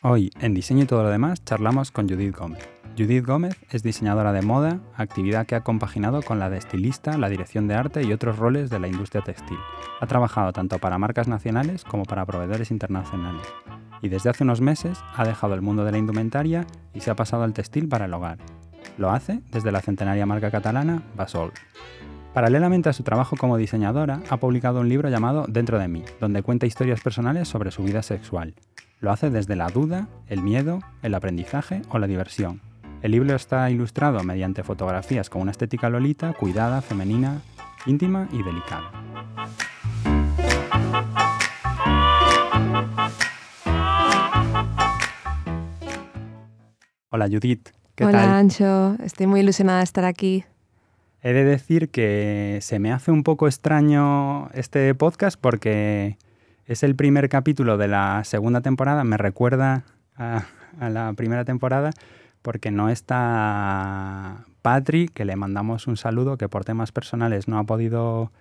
Hoy, en Diseño y todo lo demás, charlamos con Judith Gómez. Judith Gómez es diseñadora de moda, actividad que ha compaginado con la de estilista, la dirección de arte y otros roles de la industria textil. Ha trabajado tanto para marcas nacionales como para proveedores internacionales. Y desde hace unos meses ha dejado el mundo de la indumentaria y se ha pasado al textil para el hogar. Lo hace desde la centenaria marca catalana Basol. Paralelamente a su trabajo como diseñadora, ha publicado un libro llamado Dentro de mí, donde cuenta historias personales sobre su vida sexual. Lo hace desde la duda, el miedo, el aprendizaje o la diversión. El libro está ilustrado mediante fotografías con una estética lolita, cuidada, femenina, íntima y delicada. Hola Judith, ¿qué Hola tal? Ancho, estoy muy ilusionada de estar aquí. He de decir que se me hace un poco extraño este podcast porque es el primer capítulo de la segunda temporada, me recuerda a, la primera temporada porque no está Patri, que le mandamos un saludo, que por temas personales no ha podido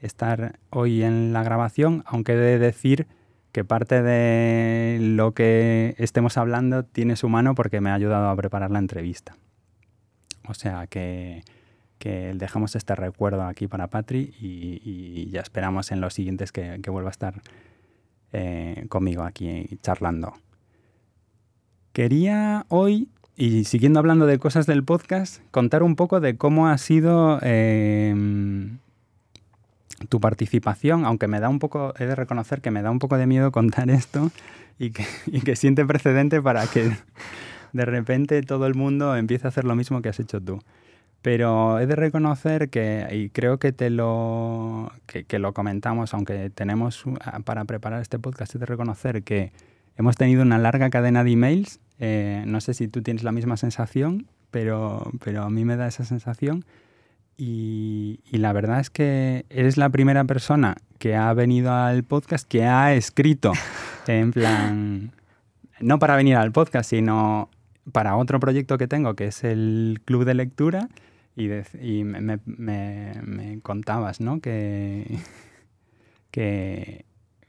estar hoy en la grabación, aunque he de decir que parte de lo que estemos hablando tiene su mano porque me ha ayudado a preparar la entrevista. O sea que, dejamos este recuerdo aquí para Patri y, ya esperamos en los siguientes que vuelva a estar eh, conmigo aquí charlando. Quería hoy, y siguiendo hablando de cosas del podcast, contar un poco de cómo ha sido eh, tu participación, aunque me da un poco, he de reconocer que me da un poco de miedo contar esto y que siente precedente para que de repente todo el mundo empiece a hacer lo mismo que has hecho tú. Pero he de reconocer que, y creo que te lo, que, que lo comentamos, aunque tenemos para preparar este podcast, he de reconocer que hemos tenido una larga cadena de emails. Eh, no sé si tú tienes la misma sensación, pero, pero a mí me da esa sensación. Y, y, la verdad es que eres la primera persona que ha venido al podcast que ha escrito en plan, no para venir al podcast, sino para otro proyecto que tengo, que es el Club de Lectura. Y, me, me, me, contabas, ¿no? Que, que,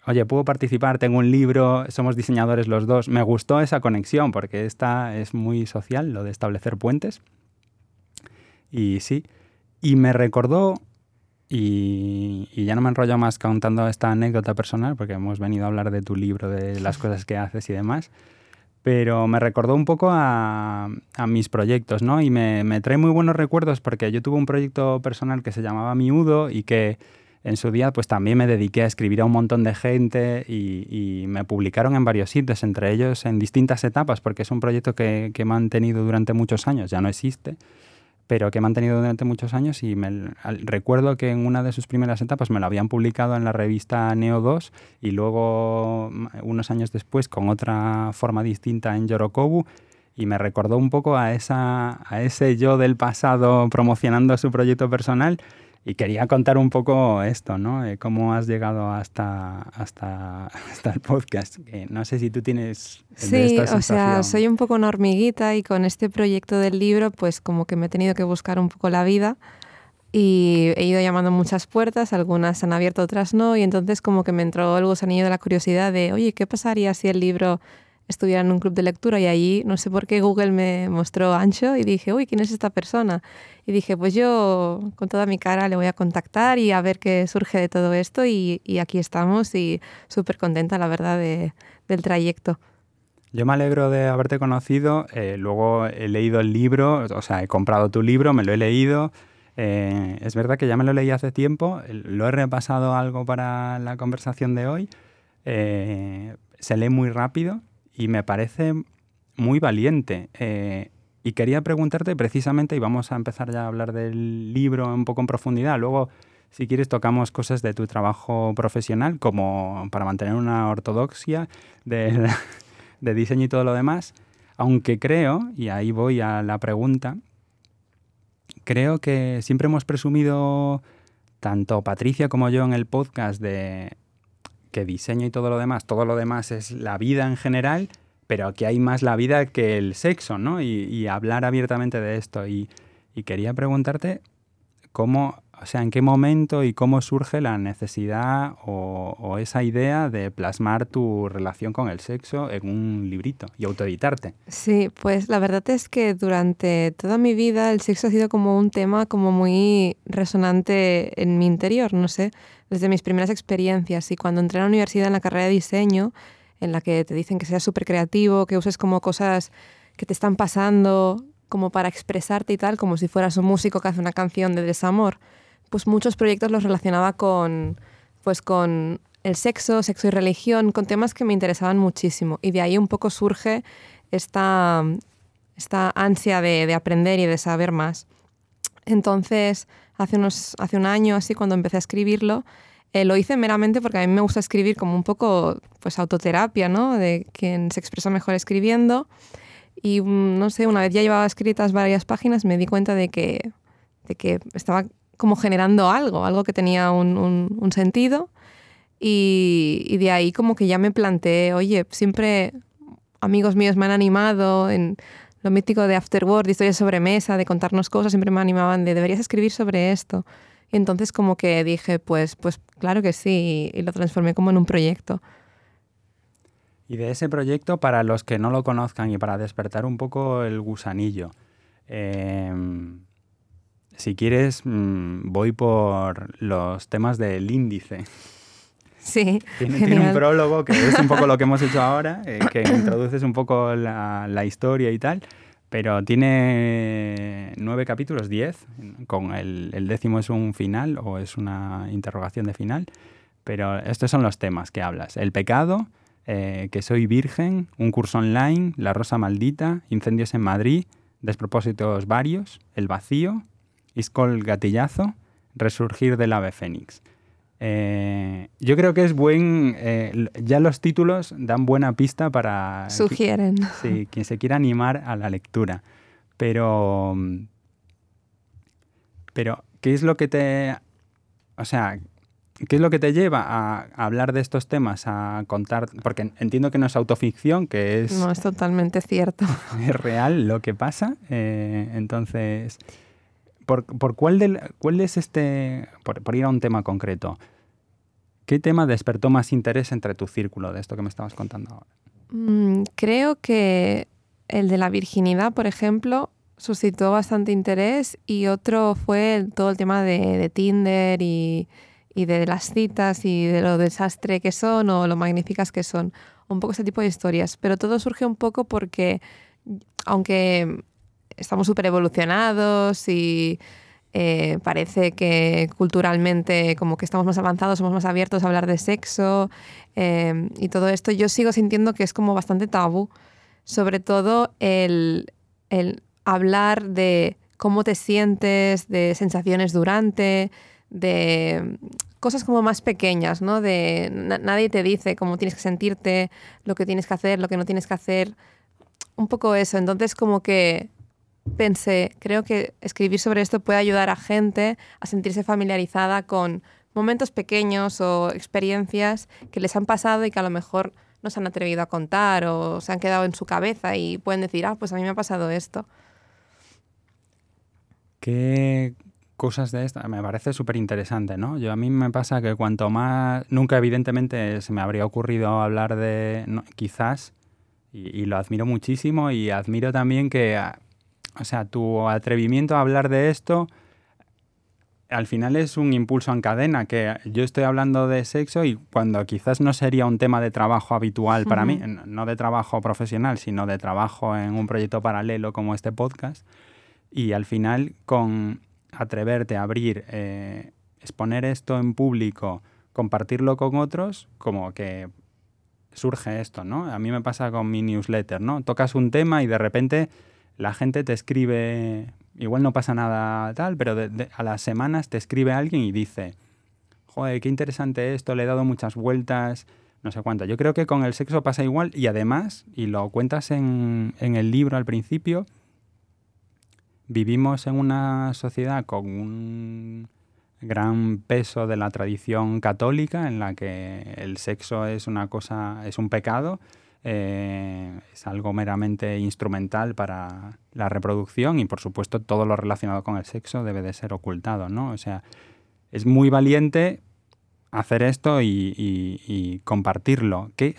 oye, puedo participar, tengo un libro, somos diseñadores los dos. Me gustó esa conexión porque esta es muy social, lo de establecer puentes. Y sí, y me recordó, y, y, ya no me enrollo más contando esta anécdota personal, porque hemos venido a hablar de tu libro, de las cosas que haces y demás, pero me recordó un poco a, a mis proyectos, ¿no? Y me, me, trae muy buenos recuerdos porque yo tuve un proyecto personal que se llamaba Miudo y que en su día pues también me dediqué a escribir a un montón de gente y, y me publicaron en varios sitios, entre ellos en distintas etapas, porque es un proyecto que, que he mantenido durante muchos años, ya no existe pero que he mantenido durante muchos años y me, recuerdo que en una de sus primeras etapas me lo habían publicado en la revista Neo 2 y luego unos años después con otra forma distinta en Yorokobu y me recordó un poco a, esa, a ese yo del pasado promocionando su proyecto personal y quería contar un poco esto, ¿no? Eh, cómo has llegado hasta, hasta, hasta el podcast. Eh, no sé si tú tienes... Sí, o sea, soy un poco una hormiguita y con este proyecto del libro, pues como que me he tenido que buscar un poco la vida y he ido llamando muchas puertas, algunas se han abierto, otras no, y entonces como que me entró el gusanillo de la curiosidad de, oye, ¿qué pasaría si el libro estuviera en un club de lectura y allí, no sé por qué, Google me mostró Ancho y dije, uy, ¿quién es esta persona? Y dije, pues yo con toda mi cara le voy a contactar y a ver qué surge de todo esto y, y aquí estamos y súper contenta, la verdad, de, del trayecto. Yo me alegro de haberte conocido, eh, luego he leído el libro, o sea, he comprado tu libro, me lo he leído. Eh, es verdad que ya me lo leí hace tiempo, lo he repasado algo para la conversación de hoy. Eh, se lee muy rápido, y me parece muy valiente. Eh, y quería preguntarte precisamente, y vamos a empezar ya a hablar del libro un poco en profundidad, luego si quieres tocamos cosas de tu trabajo profesional, como para mantener una ortodoxia de, de diseño y todo lo demás, aunque creo, y ahí voy a la pregunta, creo que siempre hemos presumido, tanto Patricia como yo en el podcast, de que diseño y todo lo demás, todo lo demás es la vida en general, pero que hay más la vida que el sexo, ¿no? Y, hablar abiertamente de esto. Y, quería preguntarte cómo, o sea, en qué momento y cómo surge la necesidad o, esa idea de plasmar tu relación con el sexo en un librito y autoeditarte. Sí, pues la verdad es que durante toda mi vida el sexo ha sido como un tema como muy resonante en mi interior, no sé, desde mis primeras experiencias y cuando entré a la universidad en la carrera de diseño, en la que te dicen que seas súper creativo, que uses como cosas que te están pasando como para expresarte y tal, como si fueras un músico que hace una canción de desamor, pues muchos proyectos los relacionaba con, pues con el sexo, sexo y religión, con temas que me interesaban muchísimo. Y de ahí un poco surge esta, esta ansia de, aprender y de saber más. Entonces, hace, unos, hace un año así, cuando empecé a escribirlo, eh, lo hice meramente porque a mí me gusta escribir como un poco pues autoterapia, ¿no? De quien se expresa mejor escribiendo. Y mm, no sé, una vez ya llevaba escritas varias páginas, me di cuenta de que, de que estaba como generando algo, algo que tenía un, un, sentido. Y, y, de ahí como que ya me planteé, oye, siempre amigos míos me han animado en lo mítico de Afterword, historias sobre mesa, de contarnos cosas, siempre me animaban de deberías escribir sobre esto. Y entonces como que dije, pues, pues claro que sí, y lo transformé como en un proyecto. Y de ese proyecto, para los que no lo conozcan y para despertar un poco el gusanillo, em, si quieres, mm, voy por los temas del índice. Sí. Tiene, un prólogo que es un poco lo que hemos hecho ahora, eh, que introduces un poco la, historia y tal, pero tiene nueve capítulos, diez, con el, el décimo es un final o es una interrogación de final, pero estos son los temas que hablas. El pecado, eh, que soy virgen, un curso online, La Rosa Maldita, Incendios en Madrid, Despropósitos Varios, El Vacío, Iscol Gatillazo, Resurgir del Ave Fénix. Eh, yo creo que es buen. Eh, ya los títulos dan buena pista para. Sugieren. Sí, quien se quiera animar a la lectura. Pero. Pero, ¿qué es lo que te. O sea, ¿Qué es lo que te lleva a, hablar de estos temas, a contar? Porque entiendo que no es autoficción, que es... No, es totalmente cierto. Es real lo que pasa. Eh, entonces, ¿por, cuál, del, cuál es este... Por, ir a un tema concreto, ¿qué tema despertó más interés entre tu círculo de esto que me estabas contando ahora? Mm, creo que el de la virginidad, por ejemplo, suscitó bastante interés y otro fue todo el tema de Tinder y y de las citas y de lo desastre que son o lo magníficas que son. Un poco ese tipo de historias. Pero todo surge un poco porque, aunque estamos súper evolucionados y eh, parece que culturalmente como que estamos más avanzados, somos más abiertos a hablar de sexo eh, y todo esto, yo sigo sintiendo que es como bastante tabú. Sobre todo el, el hablar de cómo te sientes, de sensaciones durante, de cosas como más pequeñas, ¿no? De nadie te dice cómo tienes que sentirte, lo que tienes que hacer, lo que no tienes que hacer. Un poco eso. Entonces como que pensé, creo que escribir sobre esto puede ayudar a gente a sentirse familiarizada con momentos pequeños o experiencias que les han pasado y que a lo mejor no se han atrevido a contar o se han quedado en su cabeza y pueden decir, ah, pues a mí me ha pasado esto. ¿Qué, cosas de esta me parece súper interesante, ¿no? Yo a mí me pasa que cuanto más, nunca evidentemente se me habría ocurrido hablar de, quizás, y, lo admiro muchísimo y admiro también que, o sea, tu atrevimiento a hablar de esto al final es un impulso en cadena, que yo estoy hablando de sexo y cuando quizás no sería un tema de trabajo habitual para mí, no de trabajo profesional, sino de trabajo en un proyecto paralelo como este podcast, y al final con atreverte a abrir, eh, exponer esto en público, compartirlo con otros, como que surge esto, ¿no? A mí me pasa con mi newsletter, ¿no? Tocas un tema y de repente la gente te escribe, igual no pasa nada tal, pero a las semanas te escribe alguien y dice, joder, qué interesante esto, le he dado muchas vueltas, no sé cuánto. Yo creo que con el sexo pasa igual y además, y lo cuentas en, en el libro al principio, vivimos en una sociedad con un gran peso de la tradición católica en la que el sexo es una cosa, es un pecado, eh, es algo meramente instrumental para la reproducción y por supuesto todo lo relacionado con el sexo debe de ser ocultado, ¿no? O sea, es muy valiente hacer esto y, compartirlo. ¿Qué,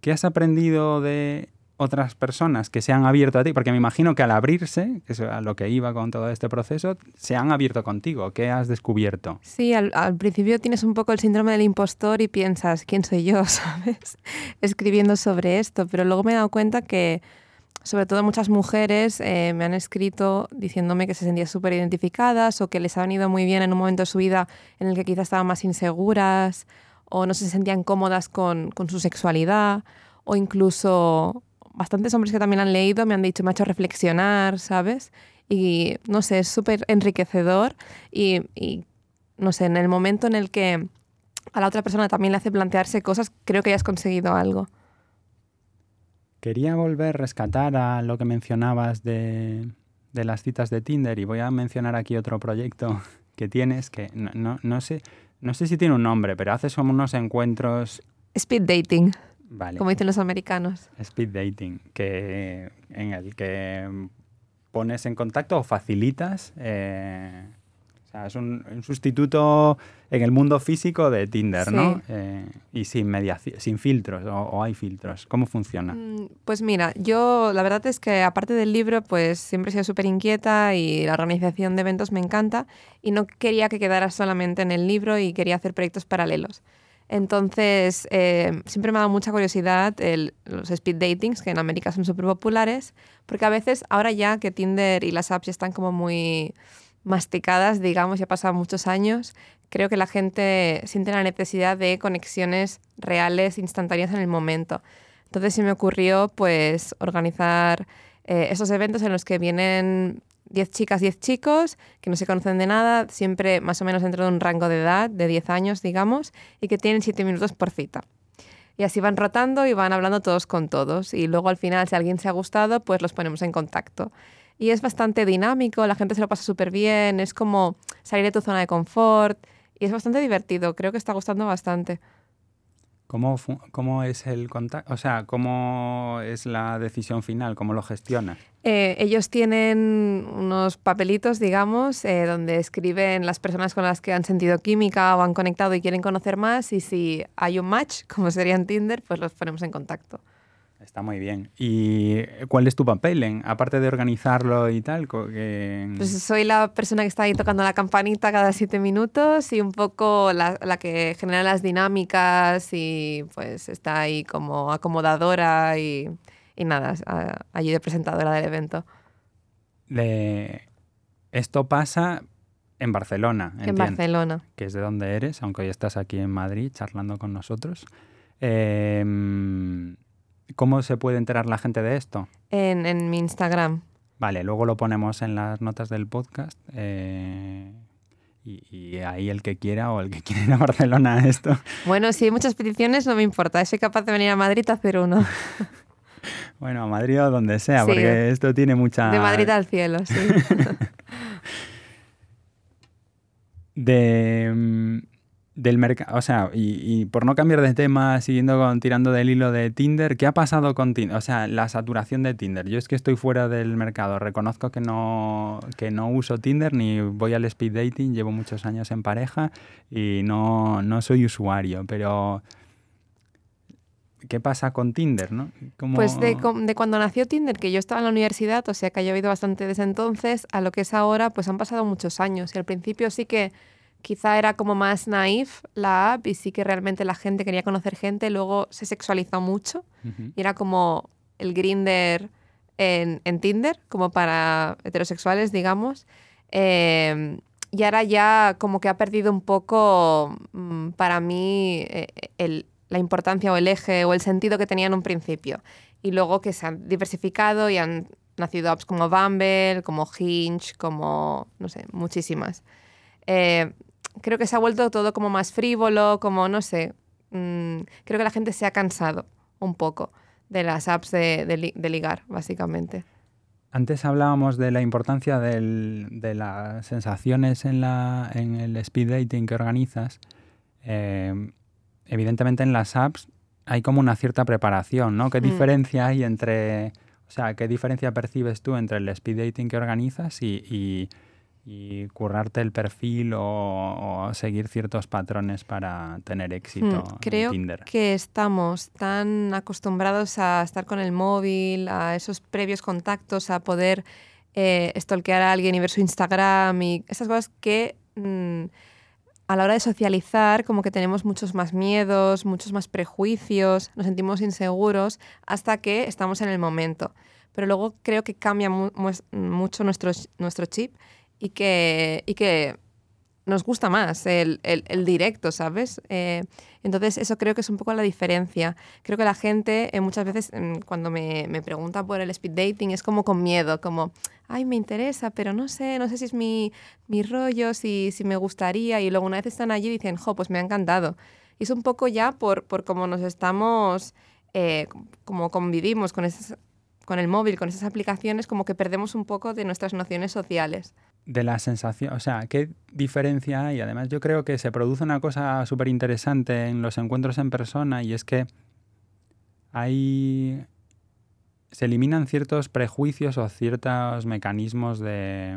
¿Qué has aprendido de otras personas que se han abierto a ti? Porque me imagino que al abrirse, que es a lo que iba con todo este proceso, se han abierto contigo. ¿Qué has descubierto? Sí, al, principio tienes un poco el síndrome del impostor y piensas, ¿quién soy yo? ¿Sabes? Escribiendo sobre esto. Pero luego me he dado cuenta que, sobre todo muchas mujeres, eh, me han escrito diciéndome que se sentían súper identificadas o que les ha venido muy bien en un momento de su vida en el que quizás estaban más inseguras o no se sentían cómodas con, con su sexualidad o incluso bastantes hombres que también han leído me han dicho, me ha hecho reflexionar, ¿sabes? Y no sé, es súper enriquecedor y, y, no sé, en el momento en el que a la otra persona también le hace plantearse cosas, creo que ya has conseguido algo. Quería volver a rescatar a lo que mencionabas de, de las citas de Tinder y voy a mencionar aquí otro proyecto que tienes que no, no, no sé no sé si tiene un nombre, pero haces unos encuentros... Speed dating. Como dicen los americanos. Speed dating, que, en el que pones en contacto o facilitas eh, o sea, es un, sustituto en el mundo físico de Tinder, ¿no? Eh, y sin, mediación, sin filtros, o, hay filtros. ¿Cómo funciona? Mm, pues mira, yo la verdad es que aparte del libro, pues siempre he sido súper inquieta y la organización de eventos me encanta y no quería que quedara solamente en el libro y quería hacer proyectos paralelos. Entonces, eh, siempre me ha dado mucha curiosidad los speed datings, que en América son súper populares, porque a veces, ahora ya que Tinder y las apps están como muy masticadas, digamos, ya pasan muchos años, creo que la gente siente la necesidad de conexiones reales, instantáneas en el momento. Entonces se me ocurrió pues organizar eh, esos eventos en los que vienen 10 chicas, 10 chicos, que no se conocen de nada, siempre más o menos dentro de un rango de edad, de 10 años, digamos, y que tienen 7 minutos por cita. Y así van rotando y van hablando todos con todos. Y luego al final, si alguien se ha gustado, pues los ponemos en contacto y es bastante dinámico, la gente se lo pasa súper bien, es como salir de tu zona de confort y es bastante divertido, creo que está gustando bastante. ¿Cómo, ¿Cómo, es el contacto? O sea, ¿cómo es la decisión final? ¿Cómo lo gestiona? Eh, ellos tienen unos papelitos, digamos, eh, donde escriben las personas con las que han sentido química o han conectado y quieren conocer más y si hay un match, como sería en Tinder, pues los ponemos en contacto. Está muy bien. ¿Y cuál es tu papel, en, aparte de organizarlo y tal? Que... Pues soy la persona que está ahí tocando la campanita cada siete minutos y un poco la, que genera las dinámicas y pues está ahí como acomodadora y, y nada, allí de presentadora del evento. Esto pasa en Barcelona. En Barcelona. Que es de donde eres, aunque hoy estás aquí en Madrid charlando con nosotros. Eh, ¿Cómo se puede enterar la gente de esto? En, mi Instagram. Vale, luego lo ponemos en las notas del podcast. Eh, y, ahí el que quiera o el que quiera ir a Barcelona a esto. Bueno, si hay muchas peticiones, no me importa. Soy capaz de venir a Madrid a hacer uno. bueno, a Madrid o donde sea, porque esto tiene mucha. De Madrid al cielo, sí. de mm, del mercado, o sea, y, por no cambiar de tema, siguiendo con, tirando del hilo de Tinder, ¿qué ha pasado con Tinder? O sea, la saturación de Tinder. Yo es que estoy fuera del mercado, reconozco que no, que no uso Tinder ni voy al speed dating, llevo muchos años en pareja y no, no soy usuario, pero... ¿Qué pasa con Tinder, no? Pues de, de, cuando nació Tinder, que yo estaba en la universidad, o sea que ha oído bastante desde entonces, a lo que es ahora, pues han pasado muchos años. Y al principio sí que quizá era como más naif la app y sí que realmente la gente quería conocer gente, luego se sexualizó mucho y era como el grinder en, Tinder, como para heterosexuales, digamos. Em, y ahora ya como que ha perdido un poco mm, para mí eh, la importancia o el eje o el sentido que tenía en un principio. Y luego que se han diversificado y han nacido apps como Bumble, como Hinge, como, no sé, muchísimas. Eh, creo que se ha vuelto todo como más frívolo, como no sé. Mm, creo que la gente se ha cansado un poco de las apps de, ligar, básicamente. Antes hablábamos de la importancia de las sensaciones en, la, en el speed dating que organizas. Eh, evidentemente en las apps hay como una cierta preparación, ¿no? ¿Qué mm. diferencia hay entre, o sea, qué diferencia percibes tú entre el speed dating que organizas y y currarte el perfil o, seguir ciertos patrones para tener éxito hmm, Creo en Tinder. que estamos tan acostumbrados a estar con el móvil, a esos previos contactos, a poder eh, stalkear a alguien y ver su Instagram y esas cosas que mm, a la hora de socializar como que tenemos muchos más miedos, muchos más prejuicios, nos sentimos inseguros hasta que estamos en el momento. Pero luego creo que cambia mucho nuestro, nuestro chip y que, y que nos gusta más el, el, directo, ¿sabes? Eh, entonces eso creo que es un poco la diferencia. Creo que la gente eh, muchas veces mm, cuando me, me, pregunta por el speed dating es como con miedo, como, ay, me interesa, pero no sé, no sé si es mi, mi rollo, si, si me gustaría. Y luego una vez están allí dicen, jo, pues me ha encantado. Y es un poco ya por, por cómo nos estamos, eh, como convivimos con esas con el móvil, con esas aplicaciones, como que perdemos un poco de nuestras nociones sociales. De la sensación, o sea, ¿qué diferencia hay? Además, yo creo que se produce una cosa súper interesante en los encuentros en persona y es que hay... se eliminan ciertos prejuicios o ciertos mecanismos de,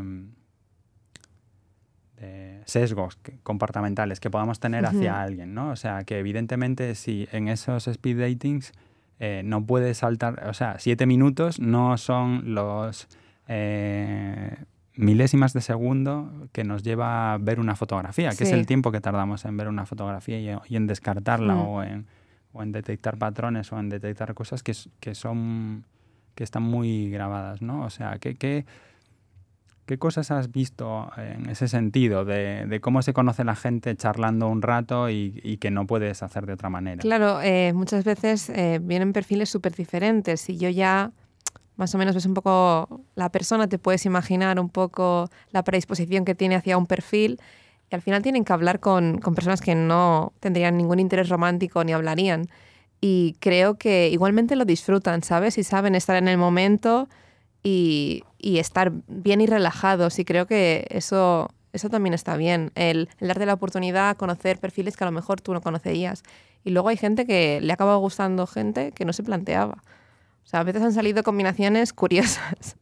sesgos comportamentales que podamos tener hacia alguien, ¿no? O sea, que evidentemente si en esos speed datings eh, no puedes saltar, o sea, siete minutos no son los eh, milésimas de segundo que nos lleva a ver una fotografía, que es el tiempo que tardamos en ver una fotografía y, en descartarla mm. o, en, o, en, detectar patrones o en detectar cosas que, que, son que están muy grabadas, ¿no? O sea, que, que ¿Qué cosas has visto en ese sentido de, cómo se conoce la gente charlando un rato y, que no puedes hacer de otra manera? Claro, eh, muchas veces eh, vienen perfiles súper diferentes y yo ya más o menos ves un poco la persona, te puedes imaginar un poco la predisposición que tiene hacia un perfil y al final tienen que hablar con, con personas que no tendrían ningún interés romántico ni hablarían. Y creo que igualmente lo disfrutan, ¿sabes? Y saben estar en el momento y, estar bien y relajados. Y creo que eso, eso también está bien. El, darte la oportunidad a conocer perfiles que a lo mejor tú no conocías. Y luego hay gente que le acaba gustando gente que no se planteaba. O sea, a veces han salido combinaciones curiosas.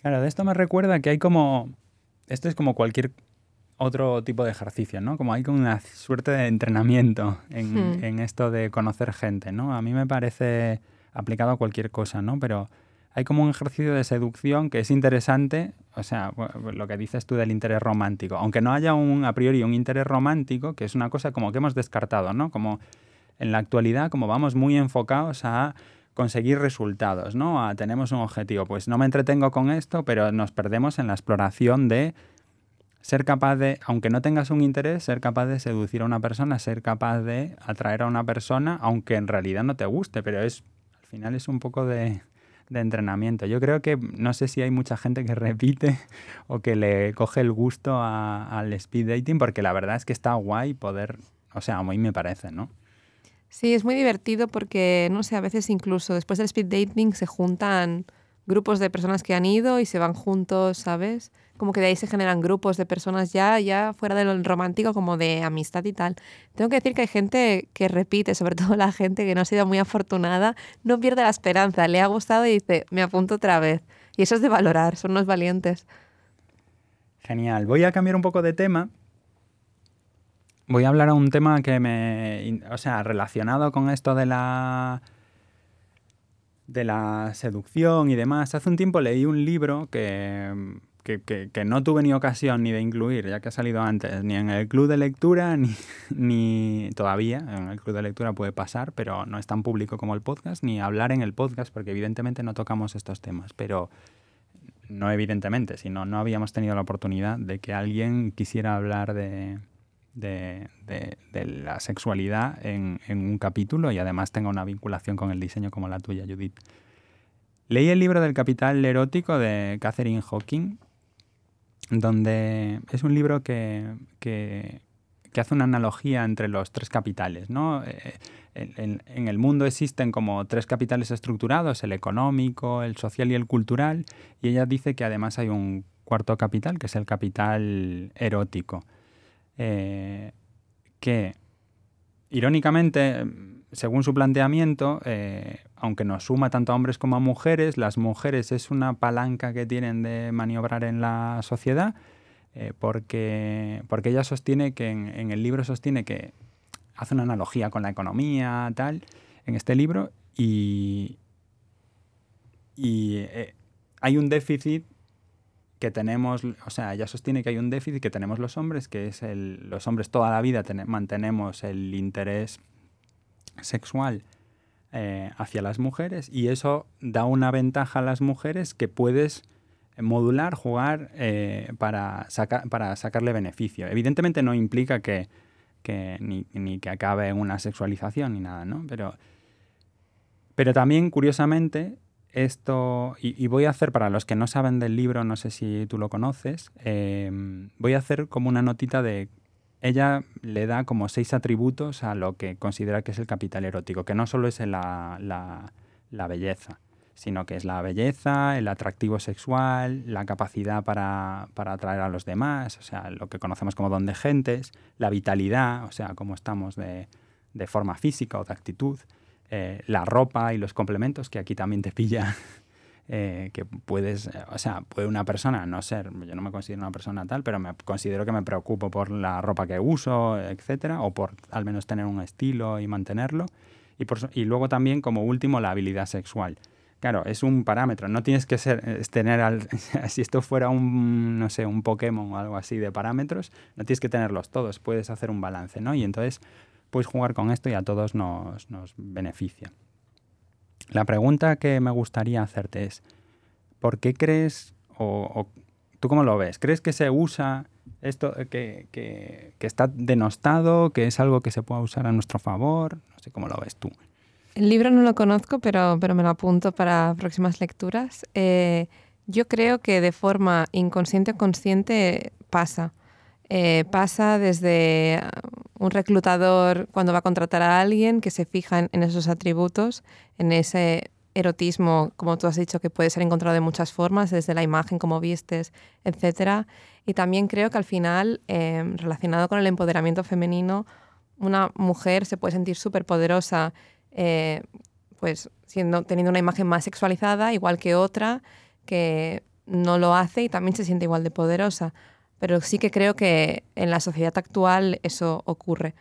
Claro, de esto me recuerda que hay como... Esto es como cualquier otro tipo de ejercicio, ¿no? Como hay como una suerte de entrenamiento en, hmm. en esto de conocer gente, ¿no? A mí me parece aplicado a cualquier cosa, ¿no? Pero hay como un ejercicio de seducción que es interesante, o sea, lo que dices tú del interés romántico, aunque no haya un, a priori un interés romántico, que es una cosa como que hemos descartado, ¿no? Como en la actualidad, como vamos muy enfocados a conseguir resultados, ¿no? A, tenemos un objetivo, pues no me entretengo con esto, pero nos perdemos en la exploración de ser capaz de, aunque no tengas un interés, ser capaz de seducir a una persona, ser capaz de atraer a una persona, aunque en realidad no te guste, pero es, al final es un poco de de entrenamiento. Yo creo que no sé si hay mucha gente que repite o que le coge el gusto al speed dating porque la verdad es que está guay poder, o sea, a mí me parece, ¿no? Sí, es muy divertido porque, no sé, a veces incluso después del speed dating se juntan grupos de personas que han ido y se van juntos, ¿sabes? Como que de ahí se generan grupos de personas ya, ya fuera de lo romántico, como de amistad y tal. Tengo que decir que hay gente que repite, sobre todo la gente que no ha sido muy afortunada, no pierde la esperanza, le ha gustado y dice, me apunto otra vez. Y eso es de valorar, son unos valientes. Genial. Voy a cambiar un poco de tema. Voy a hablar a un tema que me. O sea, relacionado con esto de la de la seducción y demás. Hace un tiempo leí un libro que, que, no tuve ni ocasión ni de incluir, ya que ha salido antes, ni en el club de lectura, ni, ni todavía, en el club de lectura puede pasar, pero no es tan público como el podcast, ni hablar en el podcast, porque evidentemente no tocamos estos temas, pero no evidentemente, sino no habíamos tenido la oportunidad de que alguien quisiera hablar de, de, la sexualidad en, un capítulo y además tenga una vinculación con el diseño como la tuya, Judith. Leí el libro del capital erótico de Catherine Hawking, donde es un libro que, hace una analogía entre los tres capitales. ¿no? Eh, en, en, el mundo existen como tres capitales estructurados, el económico, el social y el cultural, y ella dice que además hay un cuarto capital, que es el capital erótico. Eh, que, irónicamente, según su planteamiento, eh, aunque nos suma tanto a hombres como a mujeres, las mujeres es una palanca que tienen de maniobrar en la sociedad, eh, porque, porque ella sostiene que en, el libro sostiene que hace una analogía con la economía, tal, en este libro, y, hay un déficit que tenemos, o sea, ella sostiene que hay un déficit que tenemos los hombres, que es el, los hombres toda la vida mantenemos el interés sexual eh, hacia las mujeres y eso da una ventaja a las mujeres que puedes modular, jugar eh, para, para sacarle beneficio. Evidentemente no implica que, ni, ni, que acabe una sexualización ni nada, ¿no? Pero, pero también, curiosamente, esto, y, voy a hacer, para los que no saben del libro, no sé si tú lo conoces, em, voy a hacer como una notita de... Ella le da como seis atributos a lo que considera que es el capital erótico, que no solo es la, la, belleza, sino que es la belleza, el atractivo sexual, la capacidad para, para, atraer a los demás, o sea, lo que conocemos como don de gentes, la vitalidad, o sea, cómo estamos de, de forma física o de actitud, eh, la ropa y los complementos, que aquí también te pilla, eh, que puedes, o sea, puede una persona no ser, yo no me considero una persona tal, pero me considero que me preocupo por la ropa que uso, etcétera, o por al menos tener un estilo y mantenerlo. Y, luego también, como último, la habilidad sexual. Claro, es un parámetro, no tienes que ser, tener, al, si esto fuera un, no sé, un Pokémon o algo así de parámetros, no tienes que tenerlos todos, puedes hacer un balance, ¿no? Y entonces puedes jugar con esto y a todos nos, beneficia. La pregunta que me gustaría hacerte es, ¿por qué crees, o, tú cómo lo ves? ¿Crees que se usa esto, que, que, está denostado, que es algo que se pueda usar a nuestro favor? No sé cómo lo ves tú. El libro no lo conozco, pero, pero me lo apunto para próximas lecturas. Eh, yo creo que de forma inconsciente o consciente pasa. Eh, pasa desde un reclutador cuando va a contratar a alguien que se fija en, esos atributos, en ese erotismo, como tú has dicho, que puede ser encontrado de muchas formas, desde la imagen, como vistes, etc. Y también creo que al final, em, relacionado con el empoderamiento femenino, una mujer se puede sentir súper poderosa, eh, pues siendo, teniendo una imagen más sexualizada, igual que otra que no lo hace y también se siente igual de poderosa pero sí que creo que en la sociedad actual eso ocurre.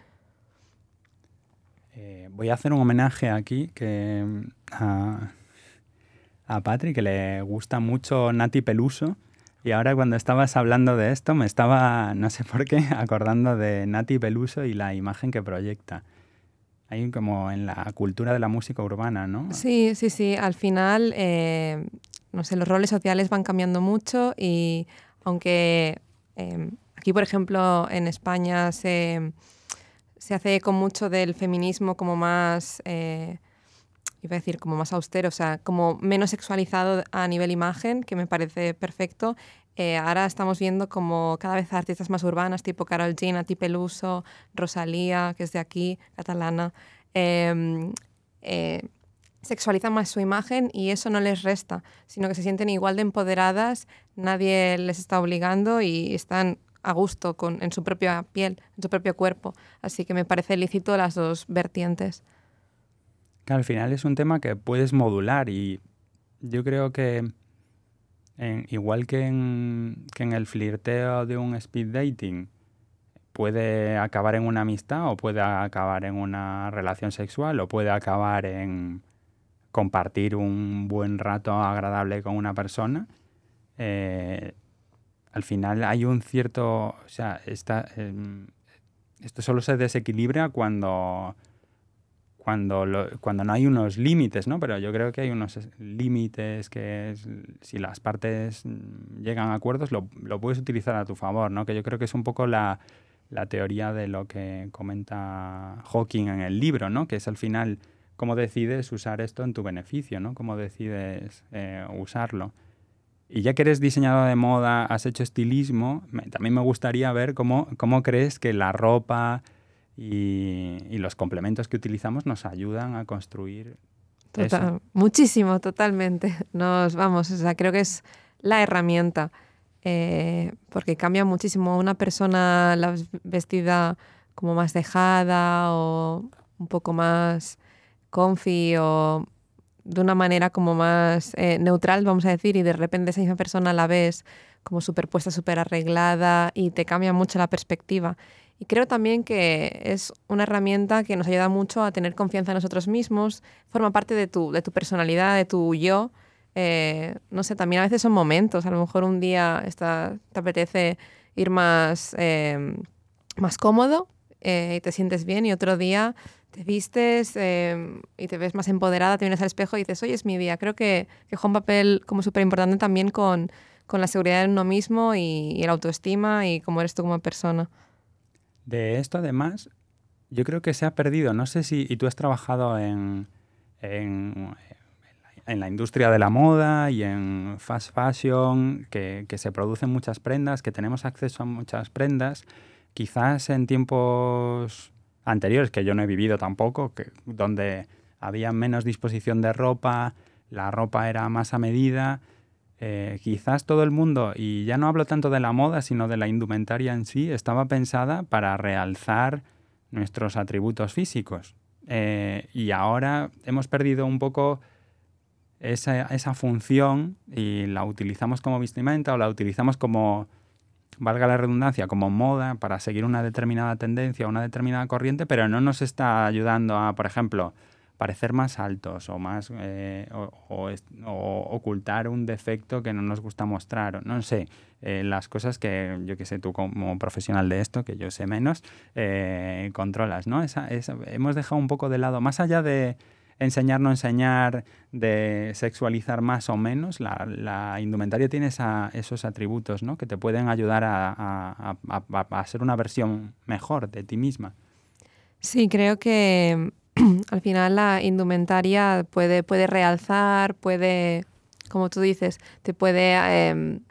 Eh, voy a hacer un homenaje aquí que, a, a Patrick, que le gusta mucho Nati Peluso. Y ahora cuando estabas hablando de esto, me estaba, no sé por qué, acordando de Nati Peluso y la imagen que proyecta. Hay como en la cultura de la música urbana, ¿no? Sí, sí, sí. Al final, eh, no sé, los roles sociales van cambiando mucho y aunque Em, aquí, por ejemplo, en España se, hace con mucho del feminismo como más, eh, decir, como más austero, o sea, como menos sexualizado a nivel imagen, que me parece perfecto. Eh, ahora estamos viendo como cada vez artistas más urbanas, tipo Carol G, Nati Peluso, Rosalía, que es de aquí, catalana, em, eh, sexualizan más su imagen y eso no les resta, sino que se sienten igual de empoderadas, nadie les está obligando y están a gusto con, en su propia piel, en su propio cuerpo. Así que me parece lícito las dos vertientes. Al final es un tema que puedes modular y yo creo que igual que en, que en el flirteo de un speed dating, puede acabar en una amistad o puede acabar en una relación sexual o puede acabar en compartir un buen rato agradable con una persona, eh, al final hay un cierto, o sea, em, esto solo se desequilibra cuando, cuando, cuando no hay unos límites, ¿no? Pero yo creo que hay unos límites que si las partes llegan a acuerdos lo, lo, puedes utilizar a tu favor, ¿no? Que yo creo que es un poco la, la teoría de lo que comenta Hawking en el libro, ¿no? Que es al final cómo decides usar esto en tu beneficio, ¿no? Cómo decides eh, usarlo. Y ya que eres diseñador de moda, has hecho estilismo, también me gustaría ver cómo, cómo crees que la ropa y, los complementos que utilizamos nos ayudan a construir. eso. Muchísimo, totalmente. Nos vamos, o sea, creo que es la herramienta. Eh, porque cambia muchísimo una persona la vestida como más dejada o un poco más confi o de una manera como más eh, neutral, vamos a decir, y de repente esa misma persona la ves como súper puesta, súper arreglada y te cambia mucho la perspectiva. Y creo también que es una herramienta que nos ayuda mucho a tener confianza en nosotros mismos, forma parte de tu, de tu personalidad, de tu yo. Eh, no sé, también a veces son momentos, a lo mejor un día está, te apetece ir más, eh, más cómodo y te sientes bien y otro día te vistes y te ves más empoderada, te vienes al espejo y dices, hoy es mi día. Creo que, que juega un papel como súper importante también con, con, la seguridad en uno mismo y, y la autoestima y cómo eres tú como persona. De esto, además, yo creo que se ha perdido. No sé si. Y tú has trabajado en, en, la industria de la moda y en fast fashion, que, se producen muchas prendas, que tenemos acceso a muchas prendas. Quizás en tiempos anteriores, que yo no he vivido tampoco, que, donde había menos disposición de ropa, la ropa era más a medida eh, quizás todo el mundo, y ya no hablo tanto de la moda, sino de la indumentaria en sí, estaba pensada para realzar nuestros atributos físicos. Eh, y ahora hemos perdido un poco esa, esa, función y la utilizamos como vestimenta o la utilizamos como, valga la redundancia, como moda para seguir una determinada tendencia, una determinada corriente, pero no nos está ayudando a, por ejemplo, parecer más altos o más eh, o, ocultar un defecto que no nos gusta mostrar. No sé, eh, las cosas que yo que sé tú como profesional de esto, que yo sé menos, eh, controlas, ¿no? Esa, hemos dejado un poco de lado, más allá de enseñar, no enseñar, de sexualizar más o menos, la, indumentaria tiene esos atributos ¿no? que te pueden ayudar a, a ser una versión mejor de ti misma. Sí, creo que al final la indumentaria puede, puede realzar, puede, como tú dices, te puede em,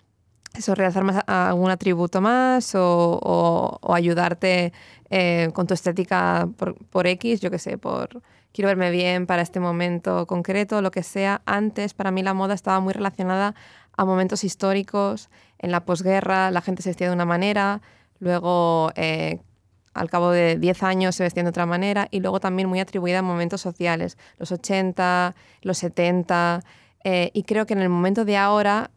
eso, realzar más algún atributo más o, ayudarte eh, con tu estética por, X, yo qué sé, por quiero verme bien para este momento concreto, lo que sea. Antes, para mí la moda estaba muy relacionada a momentos históricos. En la posguerra la gente se vestía de una manera, luego eh, al cabo de 10 años se vestía de otra manera y luego también muy atribuida a momentos sociales, los 80, los 70, eh, y creo que en el momento de ahora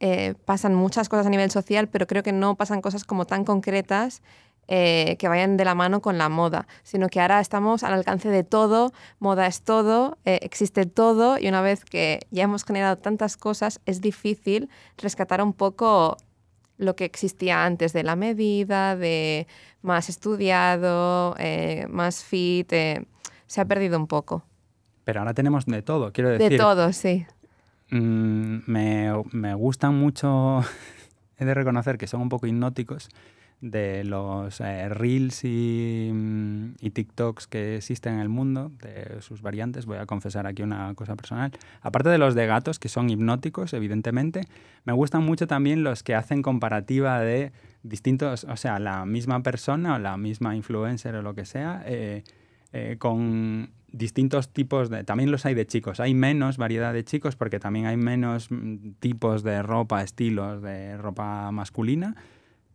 eh, pasan muchas cosas a nivel social, pero creo que no pasan cosas como tan concretas eh, que vayan de la mano con la moda, sino que ahora estamos al alcance de todo, moda es todo, existe todo y una vez que ya hemos generado tantas cosas es difícil rescatar un poco lo que existía antes de la medida, de más estudiado, eh, más fit, eh, se ha perdido un poco. Pero ahora tenemos de todo, quiero decir. De todo, sí. Mm, me, me gustan mucho, he de reconocer que son un poco hipnóticos, de los eh, reels mm, y, TikToks que existen en el mundo, de sus variantes, voy a confesar aquí una cosa personal. Aparte de los de gatos, que son hipnóticos, evidentemente, me gustan mucho también los que hacen comparativa de distintos, o sea, la misma persona o la misma influencer o lo que sea, eh, eh, con distintos tipos de... También los hay de chicos. Hay menos variedad de chicos porque también hay menos mm, tipos de ropa, estilos de ropa masculina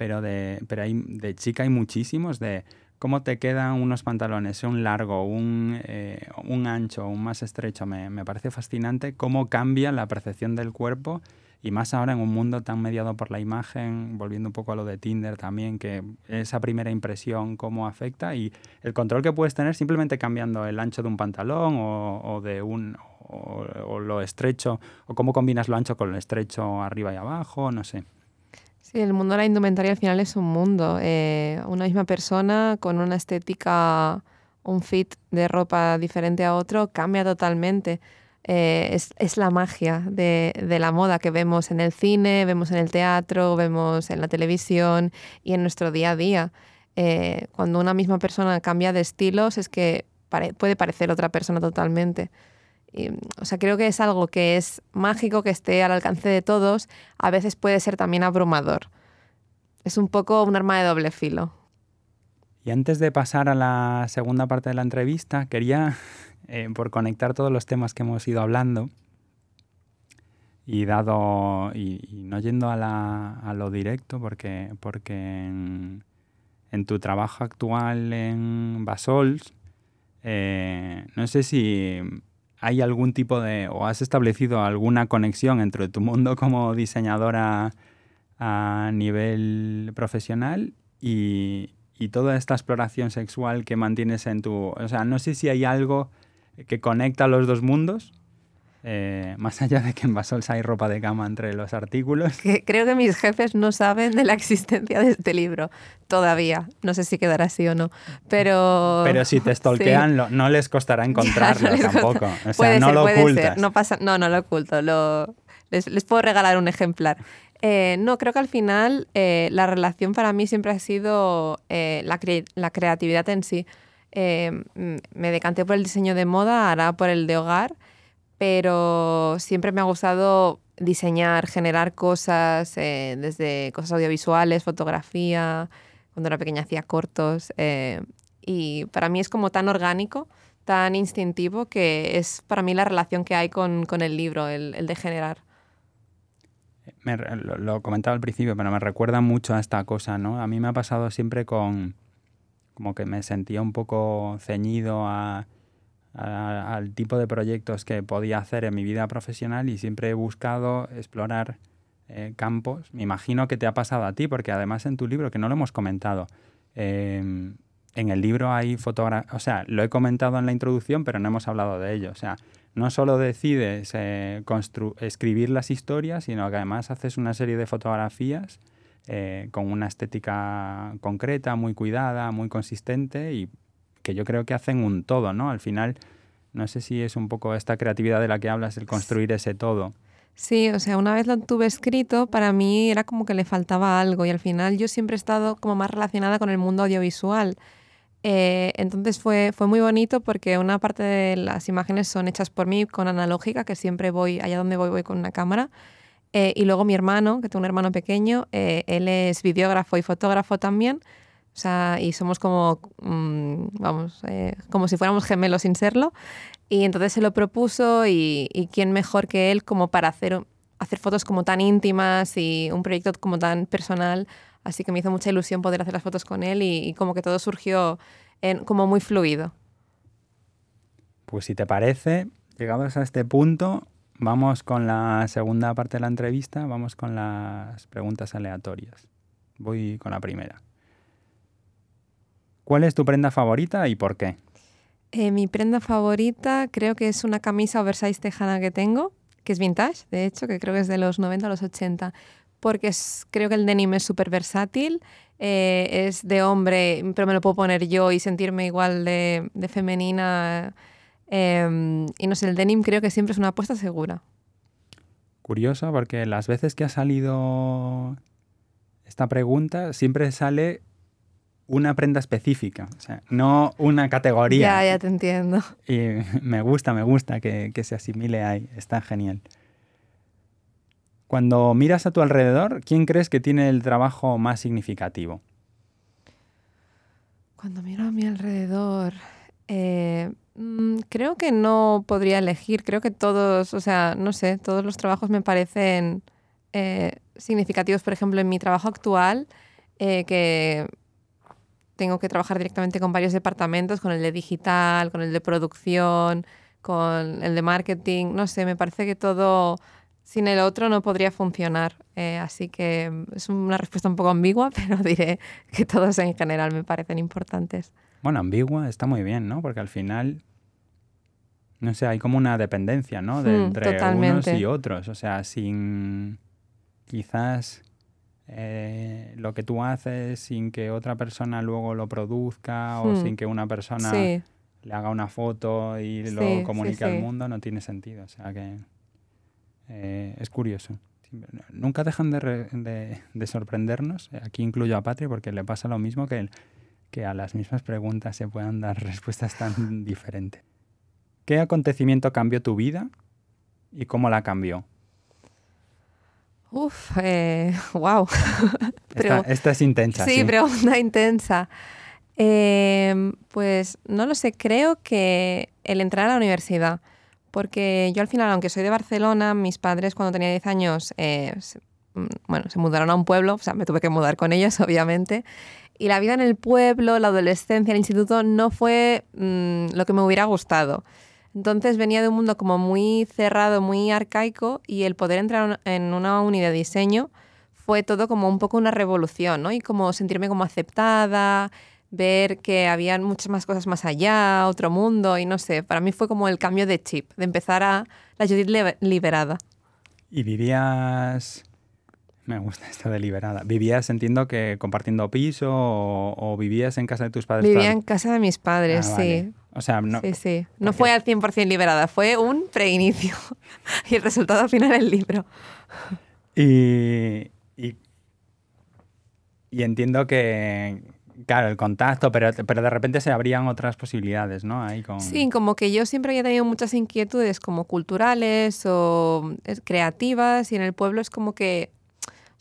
pero de, pero hay, de chica hay muchísimos, de cómo te quedan unos pantalones, un largo, un, eh, un ancho, un más estrecho. Me, me, parece fascinante cómo cambia la percepción del cuerpo y más ahora en un mundo tan mediado por la imagen, volviendo un poco a lo de Tinder también, que esa primera impresión, cómo afecta y el control que puedes tener simplemente cambiando el ancho de un pantalón o, o de un... O, o lo estrecho, o cómo combinas lo ancho con lo estrecho arriba y abajo, no sé. Sí, el mundo de la indumentaria al final es un mundo. Eh, una misma persona con una estética, un fit de ropa diferente a otro, cambia totalmente. Eh, es, es, la magia de, de, la moda que vemos en el cine, vemos en el teatro, vemos en la televisión y en nuestro día a día. Eh, cuando una misma persona cambia de estilos es que puede parecer otra persona totalmente o sea, creo que es algo que es mágico, que esté al alcance de todos, a veces puede ser también abrumador. Es un poco un arma de doble filo. Y antes de pasar a la segunda parte de la entrevista, quería, eh, por conectar todos los temas que hemos ido hablando, y dado, y, no yendo a, lo directo, porque, porque en, tu trabajo actual en Basols, eh, no sé si ¿Hay algún tipo de, o has establecido alguna conexión entre tu mundo como diseñadora a nivel profesional y, y toda esta exploración sexual que mantienes en tu... O sea, no sé si hay algo que conecta los dos mundos, eh, más allá de que en Basols hay ropa de cama entre los artículos. creo que mis jefes no saben de la existencia de este libro todavía. No sé si quedará así o no. Pero, pero si te stalkean, no les costará encontrarlo tampoco. O sea, no lo ocultas. No, pasa, no, no lo oculto. Lo, les, les, puedo regalar un ejemplar. Eh, no, creo que al final eh, la relación para mí siempre ha sido la, la, creatividad en sí. me decanté por el diseño de moda, ahora por el de hogar pero siempre me ha gustado diseñar, generar cosas, eh, desde cosas audiovisuales, fotografía, cuando era pequeña hacía cortos, eh, y para mí es como tan orgánico, tan instintivo, que es para mí la relación que hay con, el libro, el, de generar. lo, lo, comentaba al principio, pero me recuerda mucho a esta cosa, ¿no? A mí me ha pasado siempre con, como que me sentía un poco ceñido a al tipo de proyectos que podía hacer en mi vida profesional y siempre he buscado explorar eh, campos. Me imagino que te ha pasado a ti, porque además en tu libro, que no lo hemos comentado, em, en el libro hay fotografías, o sea, lo he comentado en la introducción, pero no hemos hablado de ello. O sea, no solo decides eh, escribir las historias, sino que además haces una serie de fotografías eh, con una estética concreta, muy cuidada, muy consistente y que yo creo que hacen un todo, ¿no? Al final, no sé si es un poco esta creatividad de la que hablas, el construir ese todo. Sí, o sea, una vez lo tuve escrito, para mí era como que le faltaba algo y al final yo siempre he estado como más relacionada con el mundo audiovisual. Eh, entonces fue, fue muy bonito porque una parte de las imágenes son hechas por mí con analógica, que siempre voy, allá donde voy, voy con una cámara. Eh, y luego mi hermano, que tengo un hermano pequeño, eh, él es videógrafo y fotógrafo también. O sea, y somos como, mm, vamos, eh, como si fuéramos gemelos sin serlo. Y entonces se lo propuso y, y, quién mejor que él como para hacer, hacer fotos como tan íntimas y un proyecto como tan personal. Así que me hizo mucha ilusión poder hacer las fotos con él y, como que todo surgió en, como muy fluido. Pues si te parece, llegados a este punto, vamos con la segunda parte de la entrevista, vamos con las preguntas aleatorias. Voy con la primera. ¿Cuál es tu prenda favorita y por qué? Eh, mi prenda favorita creo que es una camisa oversize tejana que tengo, que es vintage, de hecho, que creo que es de los 90 a los 80, porque creo que el denim es súper versátil, eh, es de hombre, pero me lo puedo poner yo y sentirme igual de, femenina. Em, y no sé, el denim creo que siempre es una apuesta segura. Curioso, porque las veces que ha salido esta pregunta siempre sale una prenda específica, o sea, no una categoría. Ya, ya te entiendo. Y me gusta, me gusta que, se asimile ahí, está genial. Cuando miras a tu alrededor, ¿quién crees que tiene el trabajo más significativo? Cuando miro a mi alrededor, eh, mm, creo que no podría elegir. Creo que todos, o sea, no sé, todos los trabajos me parecen eh, significativos. Por ejemplo, en mi trabajo actual, eh, que tengo que trabajar directamente con varios departamentos, con el de digital, con el de producción, con el de marketing, no sé, me parece que todo sin el otro no podría funcionar. Eh, así que es una respuesta un poco ambigua, pero diré que todos en general me parecen importantes. Bueno, ambigua está muy bien, ¿no? Porque al final, no sé, hay como una dependencia, ¿no? De, hmm, entre unos y otros. O sea, sin quizás eh, lo que tú haces sin que otra persona luego lo produzca o hmm. sin que una persona le haga una foto y lo comunique al mundo no tiene sentido. O sea que eh, es curioso. Nunca dejan de, sorprendernos. Aquí incluyo a Patri porque le pasa lo mismo que, que a las mismas preguntas se puedan dar respuestas tan diferentes. ¿Qué acontecimiento cambió tu vida y cómo la cambió? Uf, eh, wow. esta, es intensa. Sí, pregunta intensa. Em, pues no lo sé, creo que el entrar a la universidad, porque yo al final, aunque soy de Barcelona, mis padres cuando tenía 10 años, eh, mm, bueno, se mudaron a un pueblo, o sea, me tuve que mudar con ellos, obviamente, y la vida en el pueblo, la adolescencia, el instituto, no fue mm, lo que me hubiera gustado. Entonces venía de un mundo como muy cerrado, muy arcaico y el poder entrar en una unidad de diseño fue todo como un poco una revolución, ¿no? Y como sentirme como aceptada, ver que había muchas más cosas más allá, otro mundo, y no sé, para mí fue como el cambio de chip, de empezar a la Judith liberada. ¿Y vivías me gusta esto de liberada. ¿Vivías, entiendo que compartiendo piso o, vivías en casa de tus padres? Vivía en casa de mis padres, ah, sí. O sea, no. Sí, sí. No fue al 100% liberada, fue un preinicio. y el resultado al final el libro. Y, y, entiendo que, claro, el contacto, pero, pero de repente se abrían otras posibilidades, ¿no? Ahí con... Sí, como que yo siempre había tenido muchas inquietudes como culturales o creativas y en el pueblo es como que